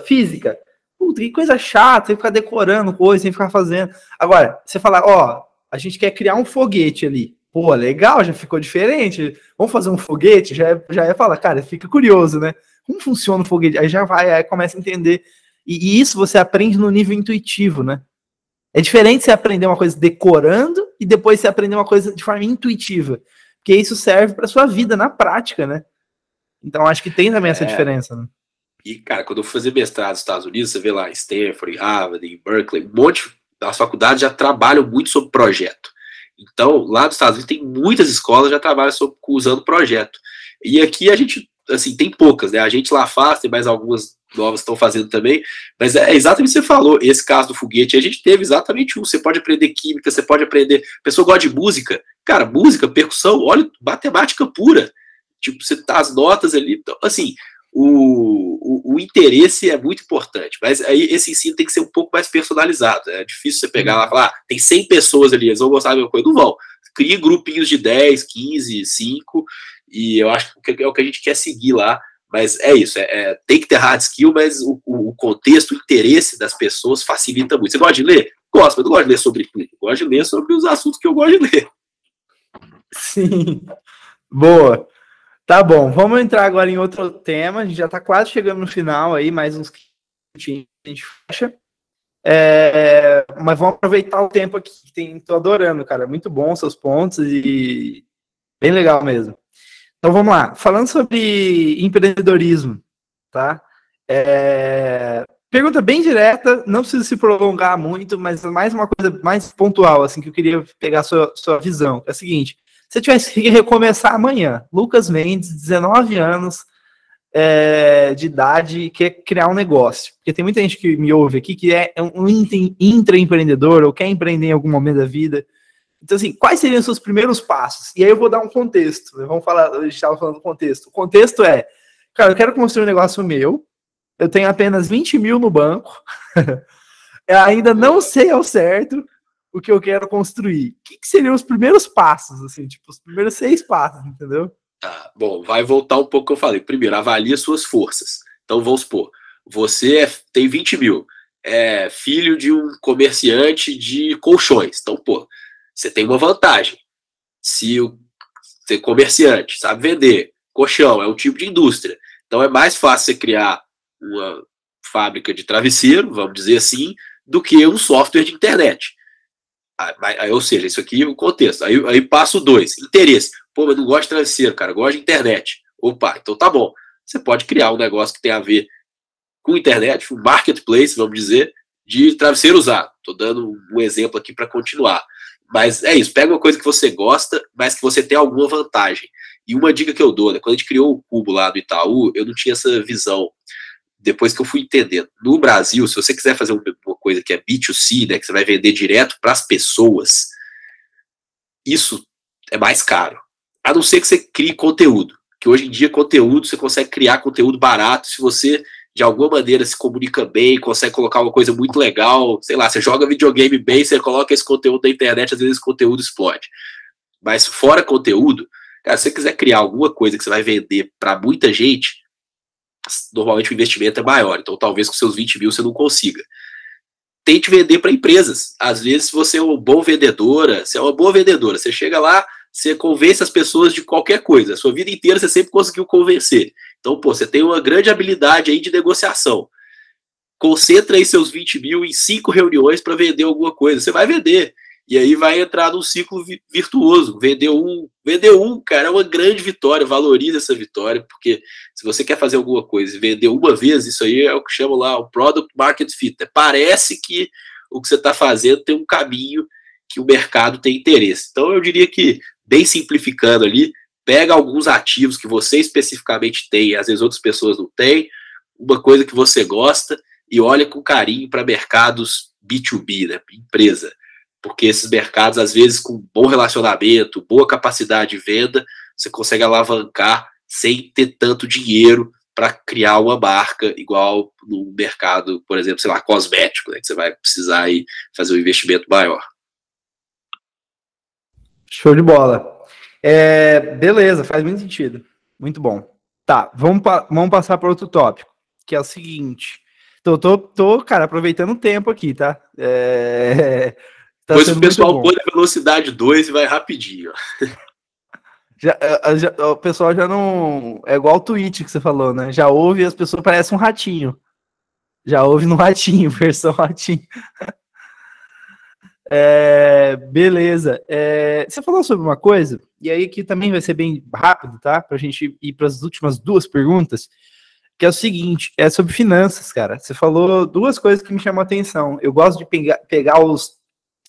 A: Física. Puta, que coisa chata, você ficar decorando coisa, sem ficar fazendo. Agora, você falar, ó, a gente quer criar um foguete ali. Pô, legal, já ficou diferente. Vamos fazer um foguete? Já, já ia falar, cara, fica curioso, né? Como funciona o foguete? Aí já vai, aí começa a entender. E, e isso você aprende no nível intuitivo, né? É diferente você aprender uma coisa decorando e depois você aprender uma coisa de forma intuitiva. Porque isso serve para sua vida na prática, né? Então acho que tem também essa é. diferença, né?
B: E, cara, quando eu fui fazer mestrado nos Estados Unidos, você vê lá Stanford, Harvard, Berkeley, um monte das faculdades já trabalham muito sobre projeto. Então, lá nos Estados Unidos tem muitas escolas que já trabalham sobre, usando projeto. E aqui a gente, assim, tem poucas, né? A gente lá faz, tem mais algumas novas estão fazendo também, mas é exatamente o que você falou, esse caso do foguete, a gente teve exatamente um, você pode aprender química, você pode aprender, a pessoa gosta de música, cara, música, percussão, olha, matemática pura, tipo, você tá as notas ali, então, assim, o, o, o, interesse é muito importante, mas aí esse ensino tem que ser um pouco mais personalizado, é difícil você pegar lá e falar, ah, tem 100 pessoas ali, eles vão gostar da mesma coisa, não vão, crie grupinhos de 10, 15, 5, e eu acho que é o que a gente quer seguir lá, mas é isso, é, é, tem que ter hard skill, mas o, o, contexto, o interesse das pessoas facilita muito. Você gosta de ler? Gosto, mas não gosto de ler sobre clima. Gosto de ler sobre os assuntos que eu gosto de ler.
A: Sim. Boa. Tá bom, vamos entrar agora em outro tema. A gente já está quase chegando no final aí, mais uns a gente fecha. É, mas vamos aproveitar o tempo aqui. Estou adorando, cara. Muito bom seus pontos e bem legal mesmo. Então vamos lá. Falando sobre empreendedorismo, tá? É... Pergunta bem direta, não precisa se prolongar muito, mas mais uma coisa mais pontual, assim, que eu queria pegar sua, sua visão. É a seguinte: se você tivesse que recomeçar amanhã, Lucas Mendes, 19 anos é, de idade, quer criar um negócio. Porque tem muita gente que me ouve aqui que é um intraempreendedor ou quer empreender em algum momento da vida. Então, assim, quais seriam os seus primeiros passos? E aí eu vou dar um contexto. Né? Vamos falar, a gente estava falando do contexto. O contexto é, cara, eu quero construir um negócio meu, eu tenho apenas 20 mil no banco, eu ainda não sei ao certo o que eu quero construir. O que, que, seriam os primeiros passos, assim, tipo, os primeiros seis passos, entendeu?
B: Tá, bom, vai voltar um pouco que eu falei. Primeiro, avalie suas forças. Então, vamos supor, você é, tem 20 mil, é filho de um comerciante de colchões. Então, pô, você tem uma vantagem. Se o é comerciante, sabe vender, colchão, é um tipo de indústria. Então é mais fácil você criar uma fábrica de travesseiro, vamos dizer assim, do que um software de internet. Aí, ou seja, isso aqui é o contexto. Aí, aí passo dois, interesse. Pô, mas não gosto de travesseiro, cara, gosto de internet. Opa, então tá bom. Você pode criar um negócio que tem a ver com internet, um marketplace, vamos dizer, de travesseiro usado. Estou dando um exemplo aqui para continuar. Mas é isso, pega uma coisa que você gosta, mas que você tem alguma vantagem. E uma dica que eu dou, né, quando a gente criou o Cubo lá do Itaú, eu não tinha essa visão. Depois que eu fui entendendo. No Brasil, se você quiser fazer uma coisa que é B2C, né, que você vai vender direto para as pessoas, isso é mais caro. A não ser que você crie conteúdo. Que hoje em dia, conteúdo, você consegue criar conteúdo barato se você de alguma maneira se comunica bem, consegue colocar uma coisa muito legal, sei lá, você joga videogame bem, você coloca esse conteúdo na internet, às vezes esse conteúdo explode. Mas fora conteúdo, cara, se você quiser criar alguma coisa que você vai vender para muita gente, normalmente o investimento é maior, então talvez com seus 20 mil você não consiga. Tente vender para empresas. Às vezes você é uma boa vendedora, você é uma boa vendedora, você chega lá, você convence as pessoas de qualquer coisa. A sua vida inteira você sempre conseguiu convencer. Então, pô, você tem uma grande habilidade aí de negociação. Concentra aí seus 20 mil em cinco reuniões para vender alguma coisa. Você vai vender. E aí vai entrar num ciclo virtuoso. Vendeu um, vendeu um, cara, é uma grande vitória. Valorize essa vitória, porque se você quer fazer alguma coisa e vender uma vez, isso aí é o que chamam lá o product market fit. Parece que o que você está fazendo tem um caminho que o mercado tem interesse. Então eu diria que, bem simplificando ali, pega alguns ativos que você especificamente tem, às vezes outras pessoas não têm, uma coisa que você gosta e olha com carinho para mercados B2B, né, empresa porque esses mercados, às vezes, com bom relacionamento, boa capacidade de venda, você consegue alavancar sem ter tanto dinheiro para criar uma marca igual no mercado, por exemplo, sei lá, cosmético, né, que você vai precisar aí fazer um investimento maior.
A: Show de bola. É, beleza, faz muito sentido. Muito bom. Tá, vamos, pa vamos passar para outro tópico, que é o seguinte. Tô, tô, tô, cara, aproveitando o tempo aqui, tá? É,
B: Tá Depois o pessoal põe a velocidade 2 e vai rapidinho.
A: Já, já, o pessoal já não. É igual o tweet que você falou, né? Já ouve as pessoas parecem um ratinho. Já ouve no ratinho, versão ratinho. É, beleza. É, você falou sobre uma coisa, e aí aqui também vai ser bem rápido, tá? Pra gente ir para as últimas duas perguntas, que é o seguinte: é sobre finanças, cara. Você falou duas coisas que me chamam a atenção. Eu gosto de pegar, pegar os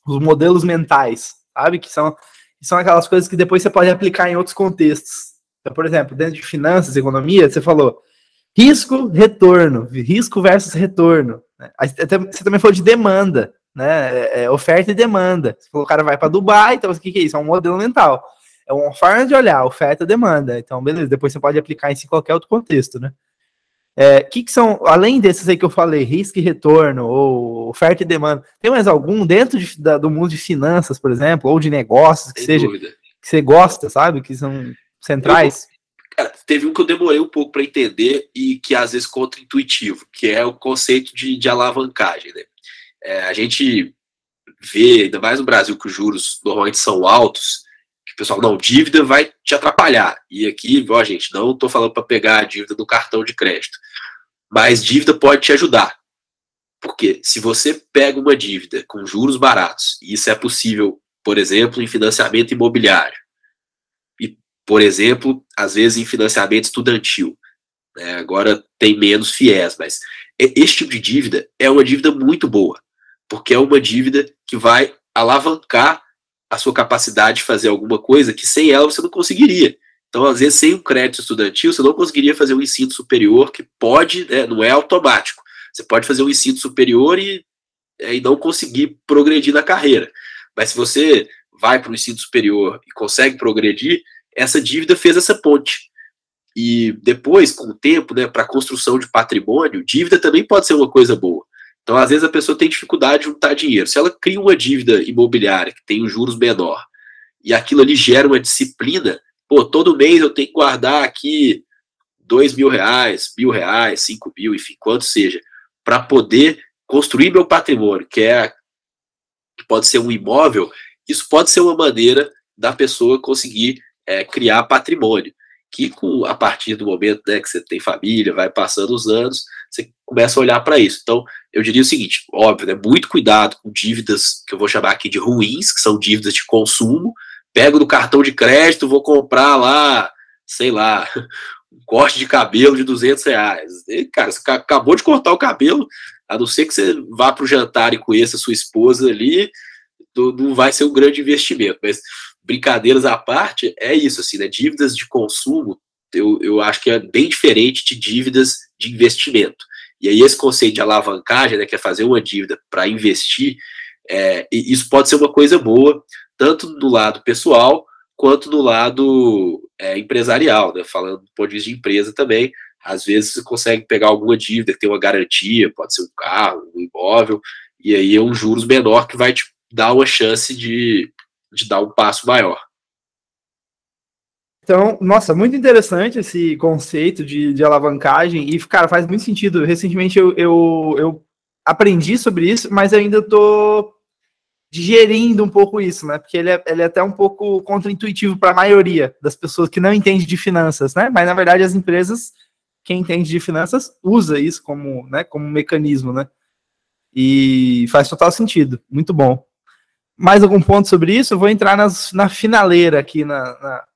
A: os modelos mentais, sabe? Que são, que são aquelas coisas que depois você pode aplicar em outros contextos. Então, por exemplo, dentro de finanças, economia, você falou risco, retorno, risco versus retorno. Né? Você também falou de demanda, né? É, é, oferta e demanda. Você falou, o cara vai para Dubai, então o que, que é isso? É um modelo mental. É uma forma de olhar, oferta e demanda. Então, beleza, depois você pode aplicar isso em qualquer outro contexto, né? É, que, que são, além desses aí que eu falei, risco e retorno, ou oferta e demanda, tem mais algum dentro de, da, do mundo de finanças, por exemplo, ou de negócios, que Sem seja, dúvida. que você gosta, sabe? Que são centrais?
B: Eu, cara, teve um que eu demorei um pouco para entender e que às vezes contra-intuitivo, que é o conceito de, de alavancagem, né? É, a gente vê, ainda mais no Brasil, que os juros normalmente são altos, pessoal, não, dívida vai te atrapalhar. E aqui, ó, gente, não estou falando para pegar a dívida do cartão de crédito, mas dívida pode te ajudar. Porque se você pega uma dívida com juros baratos, e isso é possível, por exemplo, em financiamento imobiliário, e, por exemplo, às vezes em financiamento estudantil, né, agora tem menos fiéis, mas esse tipo de dívida é uma dívida muito boa, porque é uma dívida que vai alavancar a sua capacidade de fazer alguma coisa que sem ela você não conseguiria. Então, às vezes, sem um crédito estudantil, você não conseguiria fazer um ensino superior que pode, né, não é automático. Você pode fazer um ensino superior e, é, e não conseguir progredir na carreira. Mas se você vai para o ensino superior e consegue progredir, essa dívida fez essa ponte. E depois, com o tempo, né, para a construção de patrimônio, dívida também pode ser uma coisa boa. Então, às vezes, a pessoa tem dificuldade de juntar dinheiro. Se ela cria uma dívida imobiliária que tem um juros menor e aquilo ali gera uma disciplina, pô, todo mês eu tenho que guardar aqui dois mil reais, mil reais, cinco mil, enfim, quanto seja, para poder construir meu patrimônio, que é que pode ser um imóvel, isso pode ser uma maneira da pessoa conseguir é, criar patrimônio que com, a partir do momento né, que você tem família, vai passando os anos, começa a olhar para isso. Então, eu diria o seguinte: óbvio, né, muito cuidado com dívidas que eu vou chamar aqui de ruins, que são dívidas de consumo. Pego do cartão de crédito, vou comprar lá, sei lá, um corte de cabelo de 200 reais. E, cara, você acabou de cortar o cabelo, a não ser que você vá para o jantar e conheça sua esposa ali, não vai ser um grande investimento. Mas brincadeiras à parte, é isso, assim, né? Dívidas de consumo, eu, eu acho que é bem diferente de dívidas de investimento. E aí esse conceito de alavancagem, né, que é fazer uma dívida para investir, é, isso pode ser uma coisa boa, tanto do lado pessoal quanto do lado é, empresarial, né, falando do ponto de vista de empresa também, às vezes você consegue pegar alguma dívida que tem uma garantia, pode ser um carro, um imóvel, e aí é um juros menor que vai te dar uma chance de, de dar um passo maior.
A: Então, nossa, muito interessante esse conceito de, de alavancagem e, cara, faz muito sentido. Recentemente eu, eu, eu aprendi sobre isso, mas ainda estou digerindo um pouco isso, né? Porque ele é, ele é até um pouco contraintuitivo para a maioria das pessoas que não entende de finanças, né? Mas na verdade as empresas, quem entende de finanças, usa isso como, né, como mecanismo, né? E faz total sentido. Muito bom. Mais algum ponto sobre isso? Eu vou entrar nas, na finaleira aqui na, na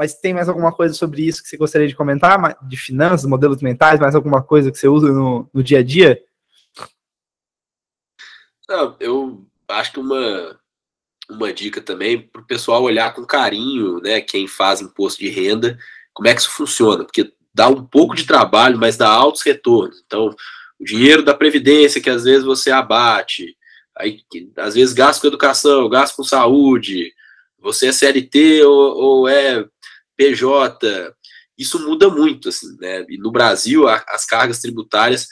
A: mas tem mais alguma coisa sobre isso que você gostaria de comentar? De finanças, modelos mentais, mais alguma coisa que você usa no, no dia a dia?
B: Eu acho que uma, uma dica também para o pessoal olhar com carinho, né? Quem faz imposto de renda, como é que isso funciona, porque dá um pouco de trabalho, mas dá altos retornos. Então, o dinheiro da Previdência, que às vezes você abate, aí às vezes gasta com educação, gasta com saúde, você é CLT ou, ou é PJ, isso muda muito, assim, né? E no Brasil, a, as cargas tributárias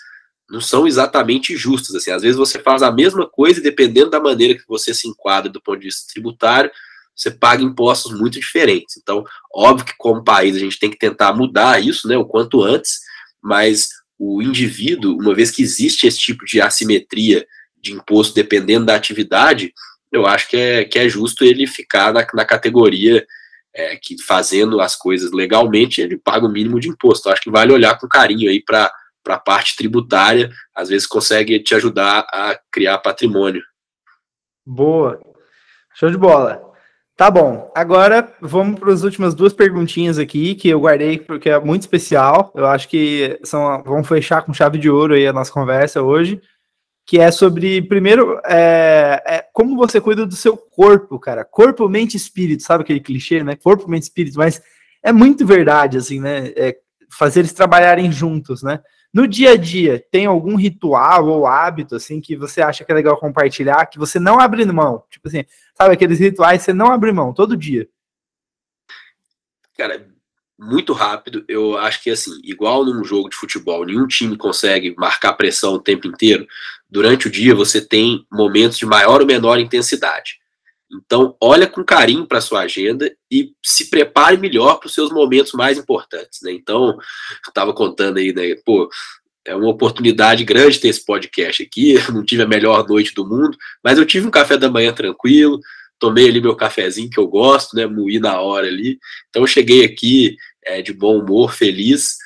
B: não são exatamente justas, assim. Às vezes você faz a mesma coisa e dependendo da maneira que você se enquadra do ponto de vista tributário, você paga impostos muito diferentes. Então, óbvio que como país a gente tem que tentar mudar isso, né, o quanto antes, mas o indivíduo, uma vez que existe esse tipo de assimetria de imposto dependendo da atividade, eu acho que é, que é justo ele ficar na, na categoria é, que fazendo as coisas legalmente, ele paga o mínimo de imposto. Eu acho que vale olhar com carinho aí para a parte tributária, às vezes consegue te ajudar a criar patrimônio.
A: Boa. Show de bola. Tá bom. Agora vamos para as últimas duas perguntinhas aqui que eu guardei porque é muito especial. Eu acho que são vamos fechar com chave de ouro aí a nossa conversa hoje que é sobre, primeiro, é, é, como você cuida do seu corpo, cara. Corpo, mente espírito, sabe aquele clichê, né? Corpo, mente espírito, mas é muito verdade, assim, né? É fazer eles trabalharem juntos, né? No dia a dia, tem algum ritual ou hábito, assim, que você acha que é legal compartilhar, que você não abre mão? Tipo assim, sabe aqueles rituais que você não abre mão todo dia?
B: Cara, muito rápido. Eu acho que, assim, igual num jogo de futebol, nenhum time consegue marcar pressão o tempo inteiro. Durante o dia, você tem momentos de maior ou menor intensidade. Então, olha com carinho para sua agenda e se prepare melhor para os seus momentos mais importantes. Né? Então, eu estava contando aí, né? Pô, é uma oportunidade grande ter esse podcast aqui. Eu não tive a melhor noite do mundo, mas eu tive um café da manhã tranquilo, tomei ali meu cafezinho que eu gosto, né? Moí na hora ali. Então, eu cheguei aqui é, de bom humor, feliz,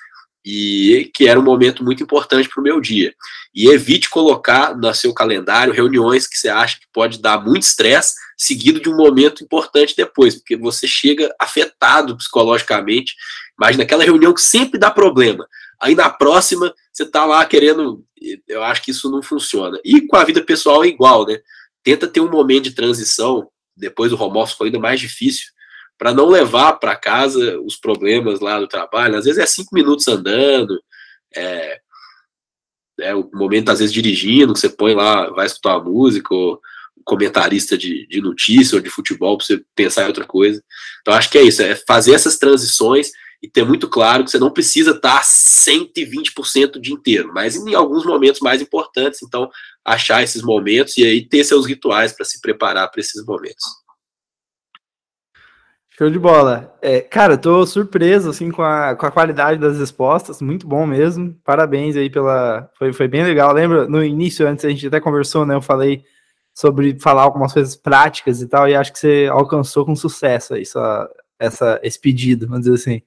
B: e que era um momento muito importante para o meu dia. E evite colocar no seu calendário reuniões que você acha que pode dar muito estresse, seguido de um momento importante depois, porque você chega afetado psicologicamente. Imagina aquela reunião que sempre dá problema. Aí na próxima você está lá querendo. Eu acho que isso não funciona. E com a vida pessoal é igual, né? Tenta ter um momento de transição. Depois do home office foi ainda mais difícil para não levar para casa os problemas lá do trabalho. Às vezes é cinco minutos andando, é, é o momento, às vezes, dirigindo, você põe lá, vai escutar uma música, ou comentarista de, de notícia ou de futebol para você pensar em outra coisa. Então, acho que é isso, é fazer essas transições e ter muito claro que você não precisa estar 120% o dia inteiro, mas em alguns momentos mais importantes, então achar esses momentos e aí ter seus rituais para se preparar para esses momentos.
A: Show de bola. É, cara, tô surpreso assim com a, com a qualidade das respostas, muito bom mesmo. Parabéns aí pela. Foi, foi bem legal. Lembra no início, antes a gente até conversou, né? Eu falei sobre falar algumas coisas práticas e tal, e acho que você alcançou com sucesso só, essa, esse pedido, vamos dizer assim.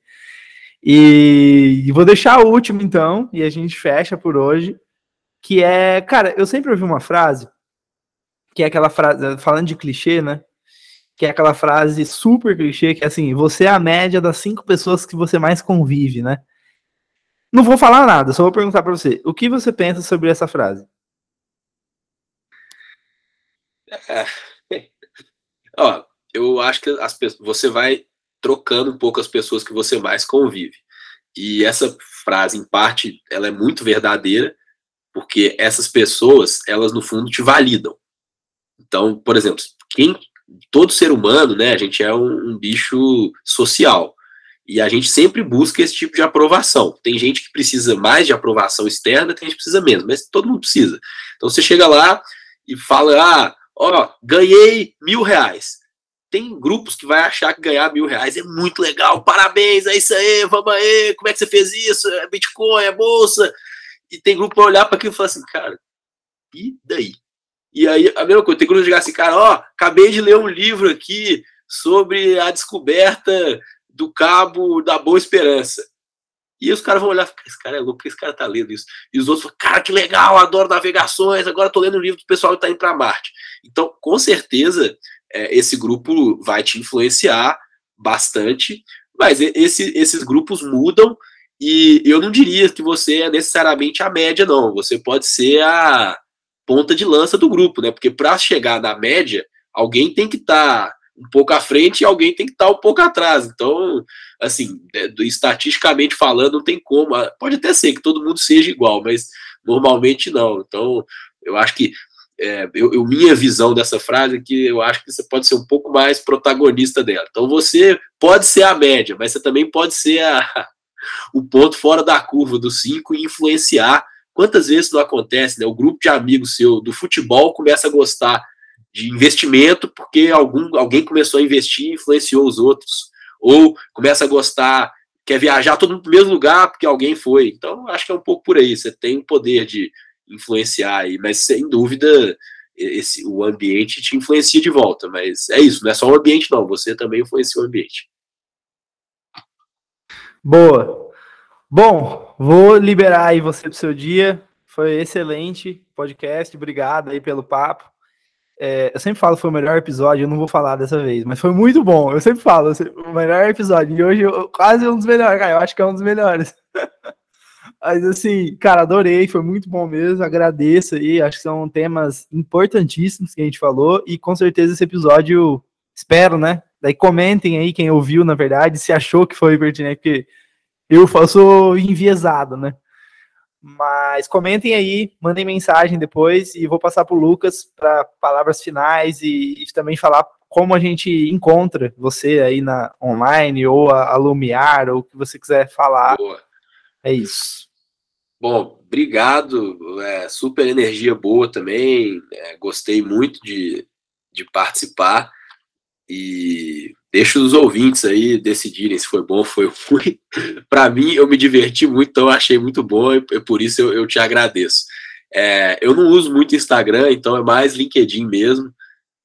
A: E, e vou deixar o último então, e a gente fecha por hoje, que é, cara, eu sempre ouvi uma frase, que é aquela frase, falando de clichê, né? Que é aquela frase super clichê, que é assim, você é a média das cinco pessoas que você mais convive, né? Não vou falar nada, só vou perguntar para você, o que você pensa sobre essa frase?
B: É. Ó, eu acho que as você vai trocando um pouco as pessoas que você mais convive. E essa frase, em parte, ela é muito verdadeira, porque essas pessoas, elas no fundo te validam. Então, por exemplo, quem todo ser humano, né, a gente é um, um bicho social. E a gente sempre busca esse tipo de aprovação. Tem gente que precisa mais de aprovação externa, tem gente que precisa menos, mas todo mundo precisa. Então você chega lá e fala: ah, ó, ganhei mil reais. Tem grupos que vai achar que ganhar mil reais é muito legal, parabéns, é isso aí, vamos aí, como é que você fez isso? É Bitcoin, é bolsa. E tem grupo para olhar para aquilo e falar assim, cara, e daí? E aí, a mesma coisa, tem que dizer assim, cara, ó, acabei de ler um livro aqui sobre a descoberta do cabo da Boa Esperança. E os caras vão olhar, esse cara é louco, esse cara tá lendo isso. E os outros falam, cara, que legal, adoro navegações, agora tô lendo um livro do pessoal que tá indo para Marte. Então, com certeza, é, esse grupo vai te influenciar bastante, mas esse, esses grupos mudam e eu não diria que você é necessariamente a média, não. Você pode ser a ponta de lança do grupo, né? Porque para chegar na média, alguém tem que estar tá um pouco à frente e alguém tem que estar tá um pouco atrás. Então, assim, é, estatisticamente falando, não tem como. Ah, pode até ser que todo mundo seja igual, mas normalmente não. Então, eu acho que é, eu, eu, minha visão dessa frase é que eu acho que você pode ser um pouco mais protagonista dela. Então, você pode ser a média, mas você também pode ser a, o ponto fora da curva dos cinco e influenciar. Quantas vezes não acontece, né? O grupo de amigos seu do futebol começa a gostar de investimento porque algum, alguém começou a investir e influenciou os outros. Ou começa a gostar, quer viajar todo mundo para o mesmo lugar porque alguém foi. Então, acho que é um pouco por aí. Você tem o poder de influenciar aí, mas sem dúvida esse, o ambiente te influencia de volta. Mas é isso, não é só o ambiente, não. Você também influencia o ambiente.
A: Boa. Bom, vou liberar aí você para o seu dia. Foi excelente podcast. Obrigado aí pelo papo. É, eu sempre falo foi o melhor episódio, eu não vou falar dessa vez, mas foi muito bom. Eu sempre falo, o melhor episódio. E hoje eu, quase um dos melhores, cara. Eu acho que é um dos melhores. mas assim, cara, adorei, foi muito bom mesmo. Agradeço aí. Acho que são temas importantíssimos que a gente falou. E com certeza esse episódio, espero, né? Daí comentem aí quem ouviu, na verdade, se achou que foi pertinente, porque eu sou enviesado, né? Mas comentem aí, mandem mensagem depois e vou passar para o Lucas para palavras finais e, e, também falar como a gente encontra você aí na online ou a, a Lumiar ou o que você quiser falar. Boa. É isso.
B: Bom, obrigado. É, super energia boa também. É, gostei muito de, de participar. E deixa os ouvintes aí decidirem se foi bom ou foi ruim. Para mim, eu me diverti muito, então eu achei muito bom e por isso eu, eu te agradeço. É, eu não uso muito Instagram, então é mais LinkedIn mesmo.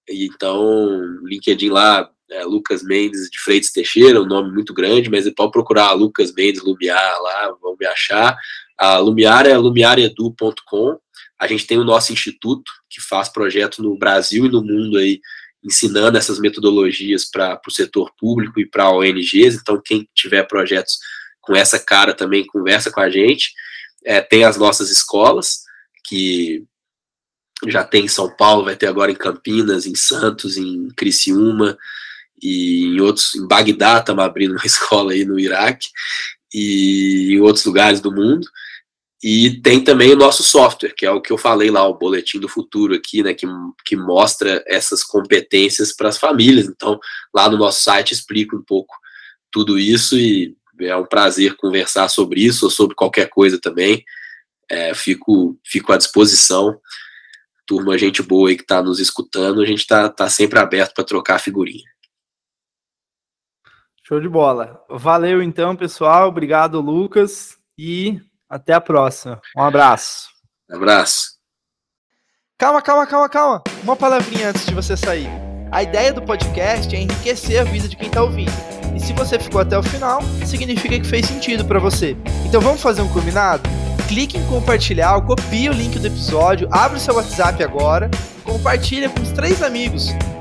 B: Então, LinkedIn lá, é Lucas Mendes de Freitas Teixeira, um nome muito grande, mas pode procurar Lucas Mendes Lumiar lá, vão me achar. A Lumiar é lumiaredu.com. A gente tem o nosso instituto, que faz projeto no Brasil e no mundo aí ensinando essas metodologias para o setor público e para ONGs. Então, quem tiver projetos com essa cara também conversa com a gente. É, tem as nossas escolas, que já tem em São Paulo, vai ter agora em Campinas, em Santos, em Criciúma e em outros, em Bagdá, estamos abrindo uma escola aí no Iraque e em outros lugares do mundo. E tem também o nosso software, que é o que eu falei lá, o boletim do futuro aqui, né, que, que mostra essas competências para as famílias. Então, lá no nosso site explica um pouco tudo isso e é um prazer conversar sobre isso ou sobre qualquer coisa também. É, fico, fico à disposição. Turma, gente boa aí que está nos escutando, a gente está tá sempre aberto para trocar figurinha.
A: Show de bola. Valeu então, pessoal. Obrigado, Lucas. E até a próxima. Um abraço.
B: Um abraço.
A: Calma, calma, calma, calma. Uma palavrinha antes de você sair. A ideia do podcast é enriquecer a vida de quem está ouvindo. E se você ficou até o final, significa que fez sentido para você. Então vamos fazer um combinado? Clique em compartilhar, copie o link do episódio, abre o seu WhatsApp agora, compartilha com os três amigos,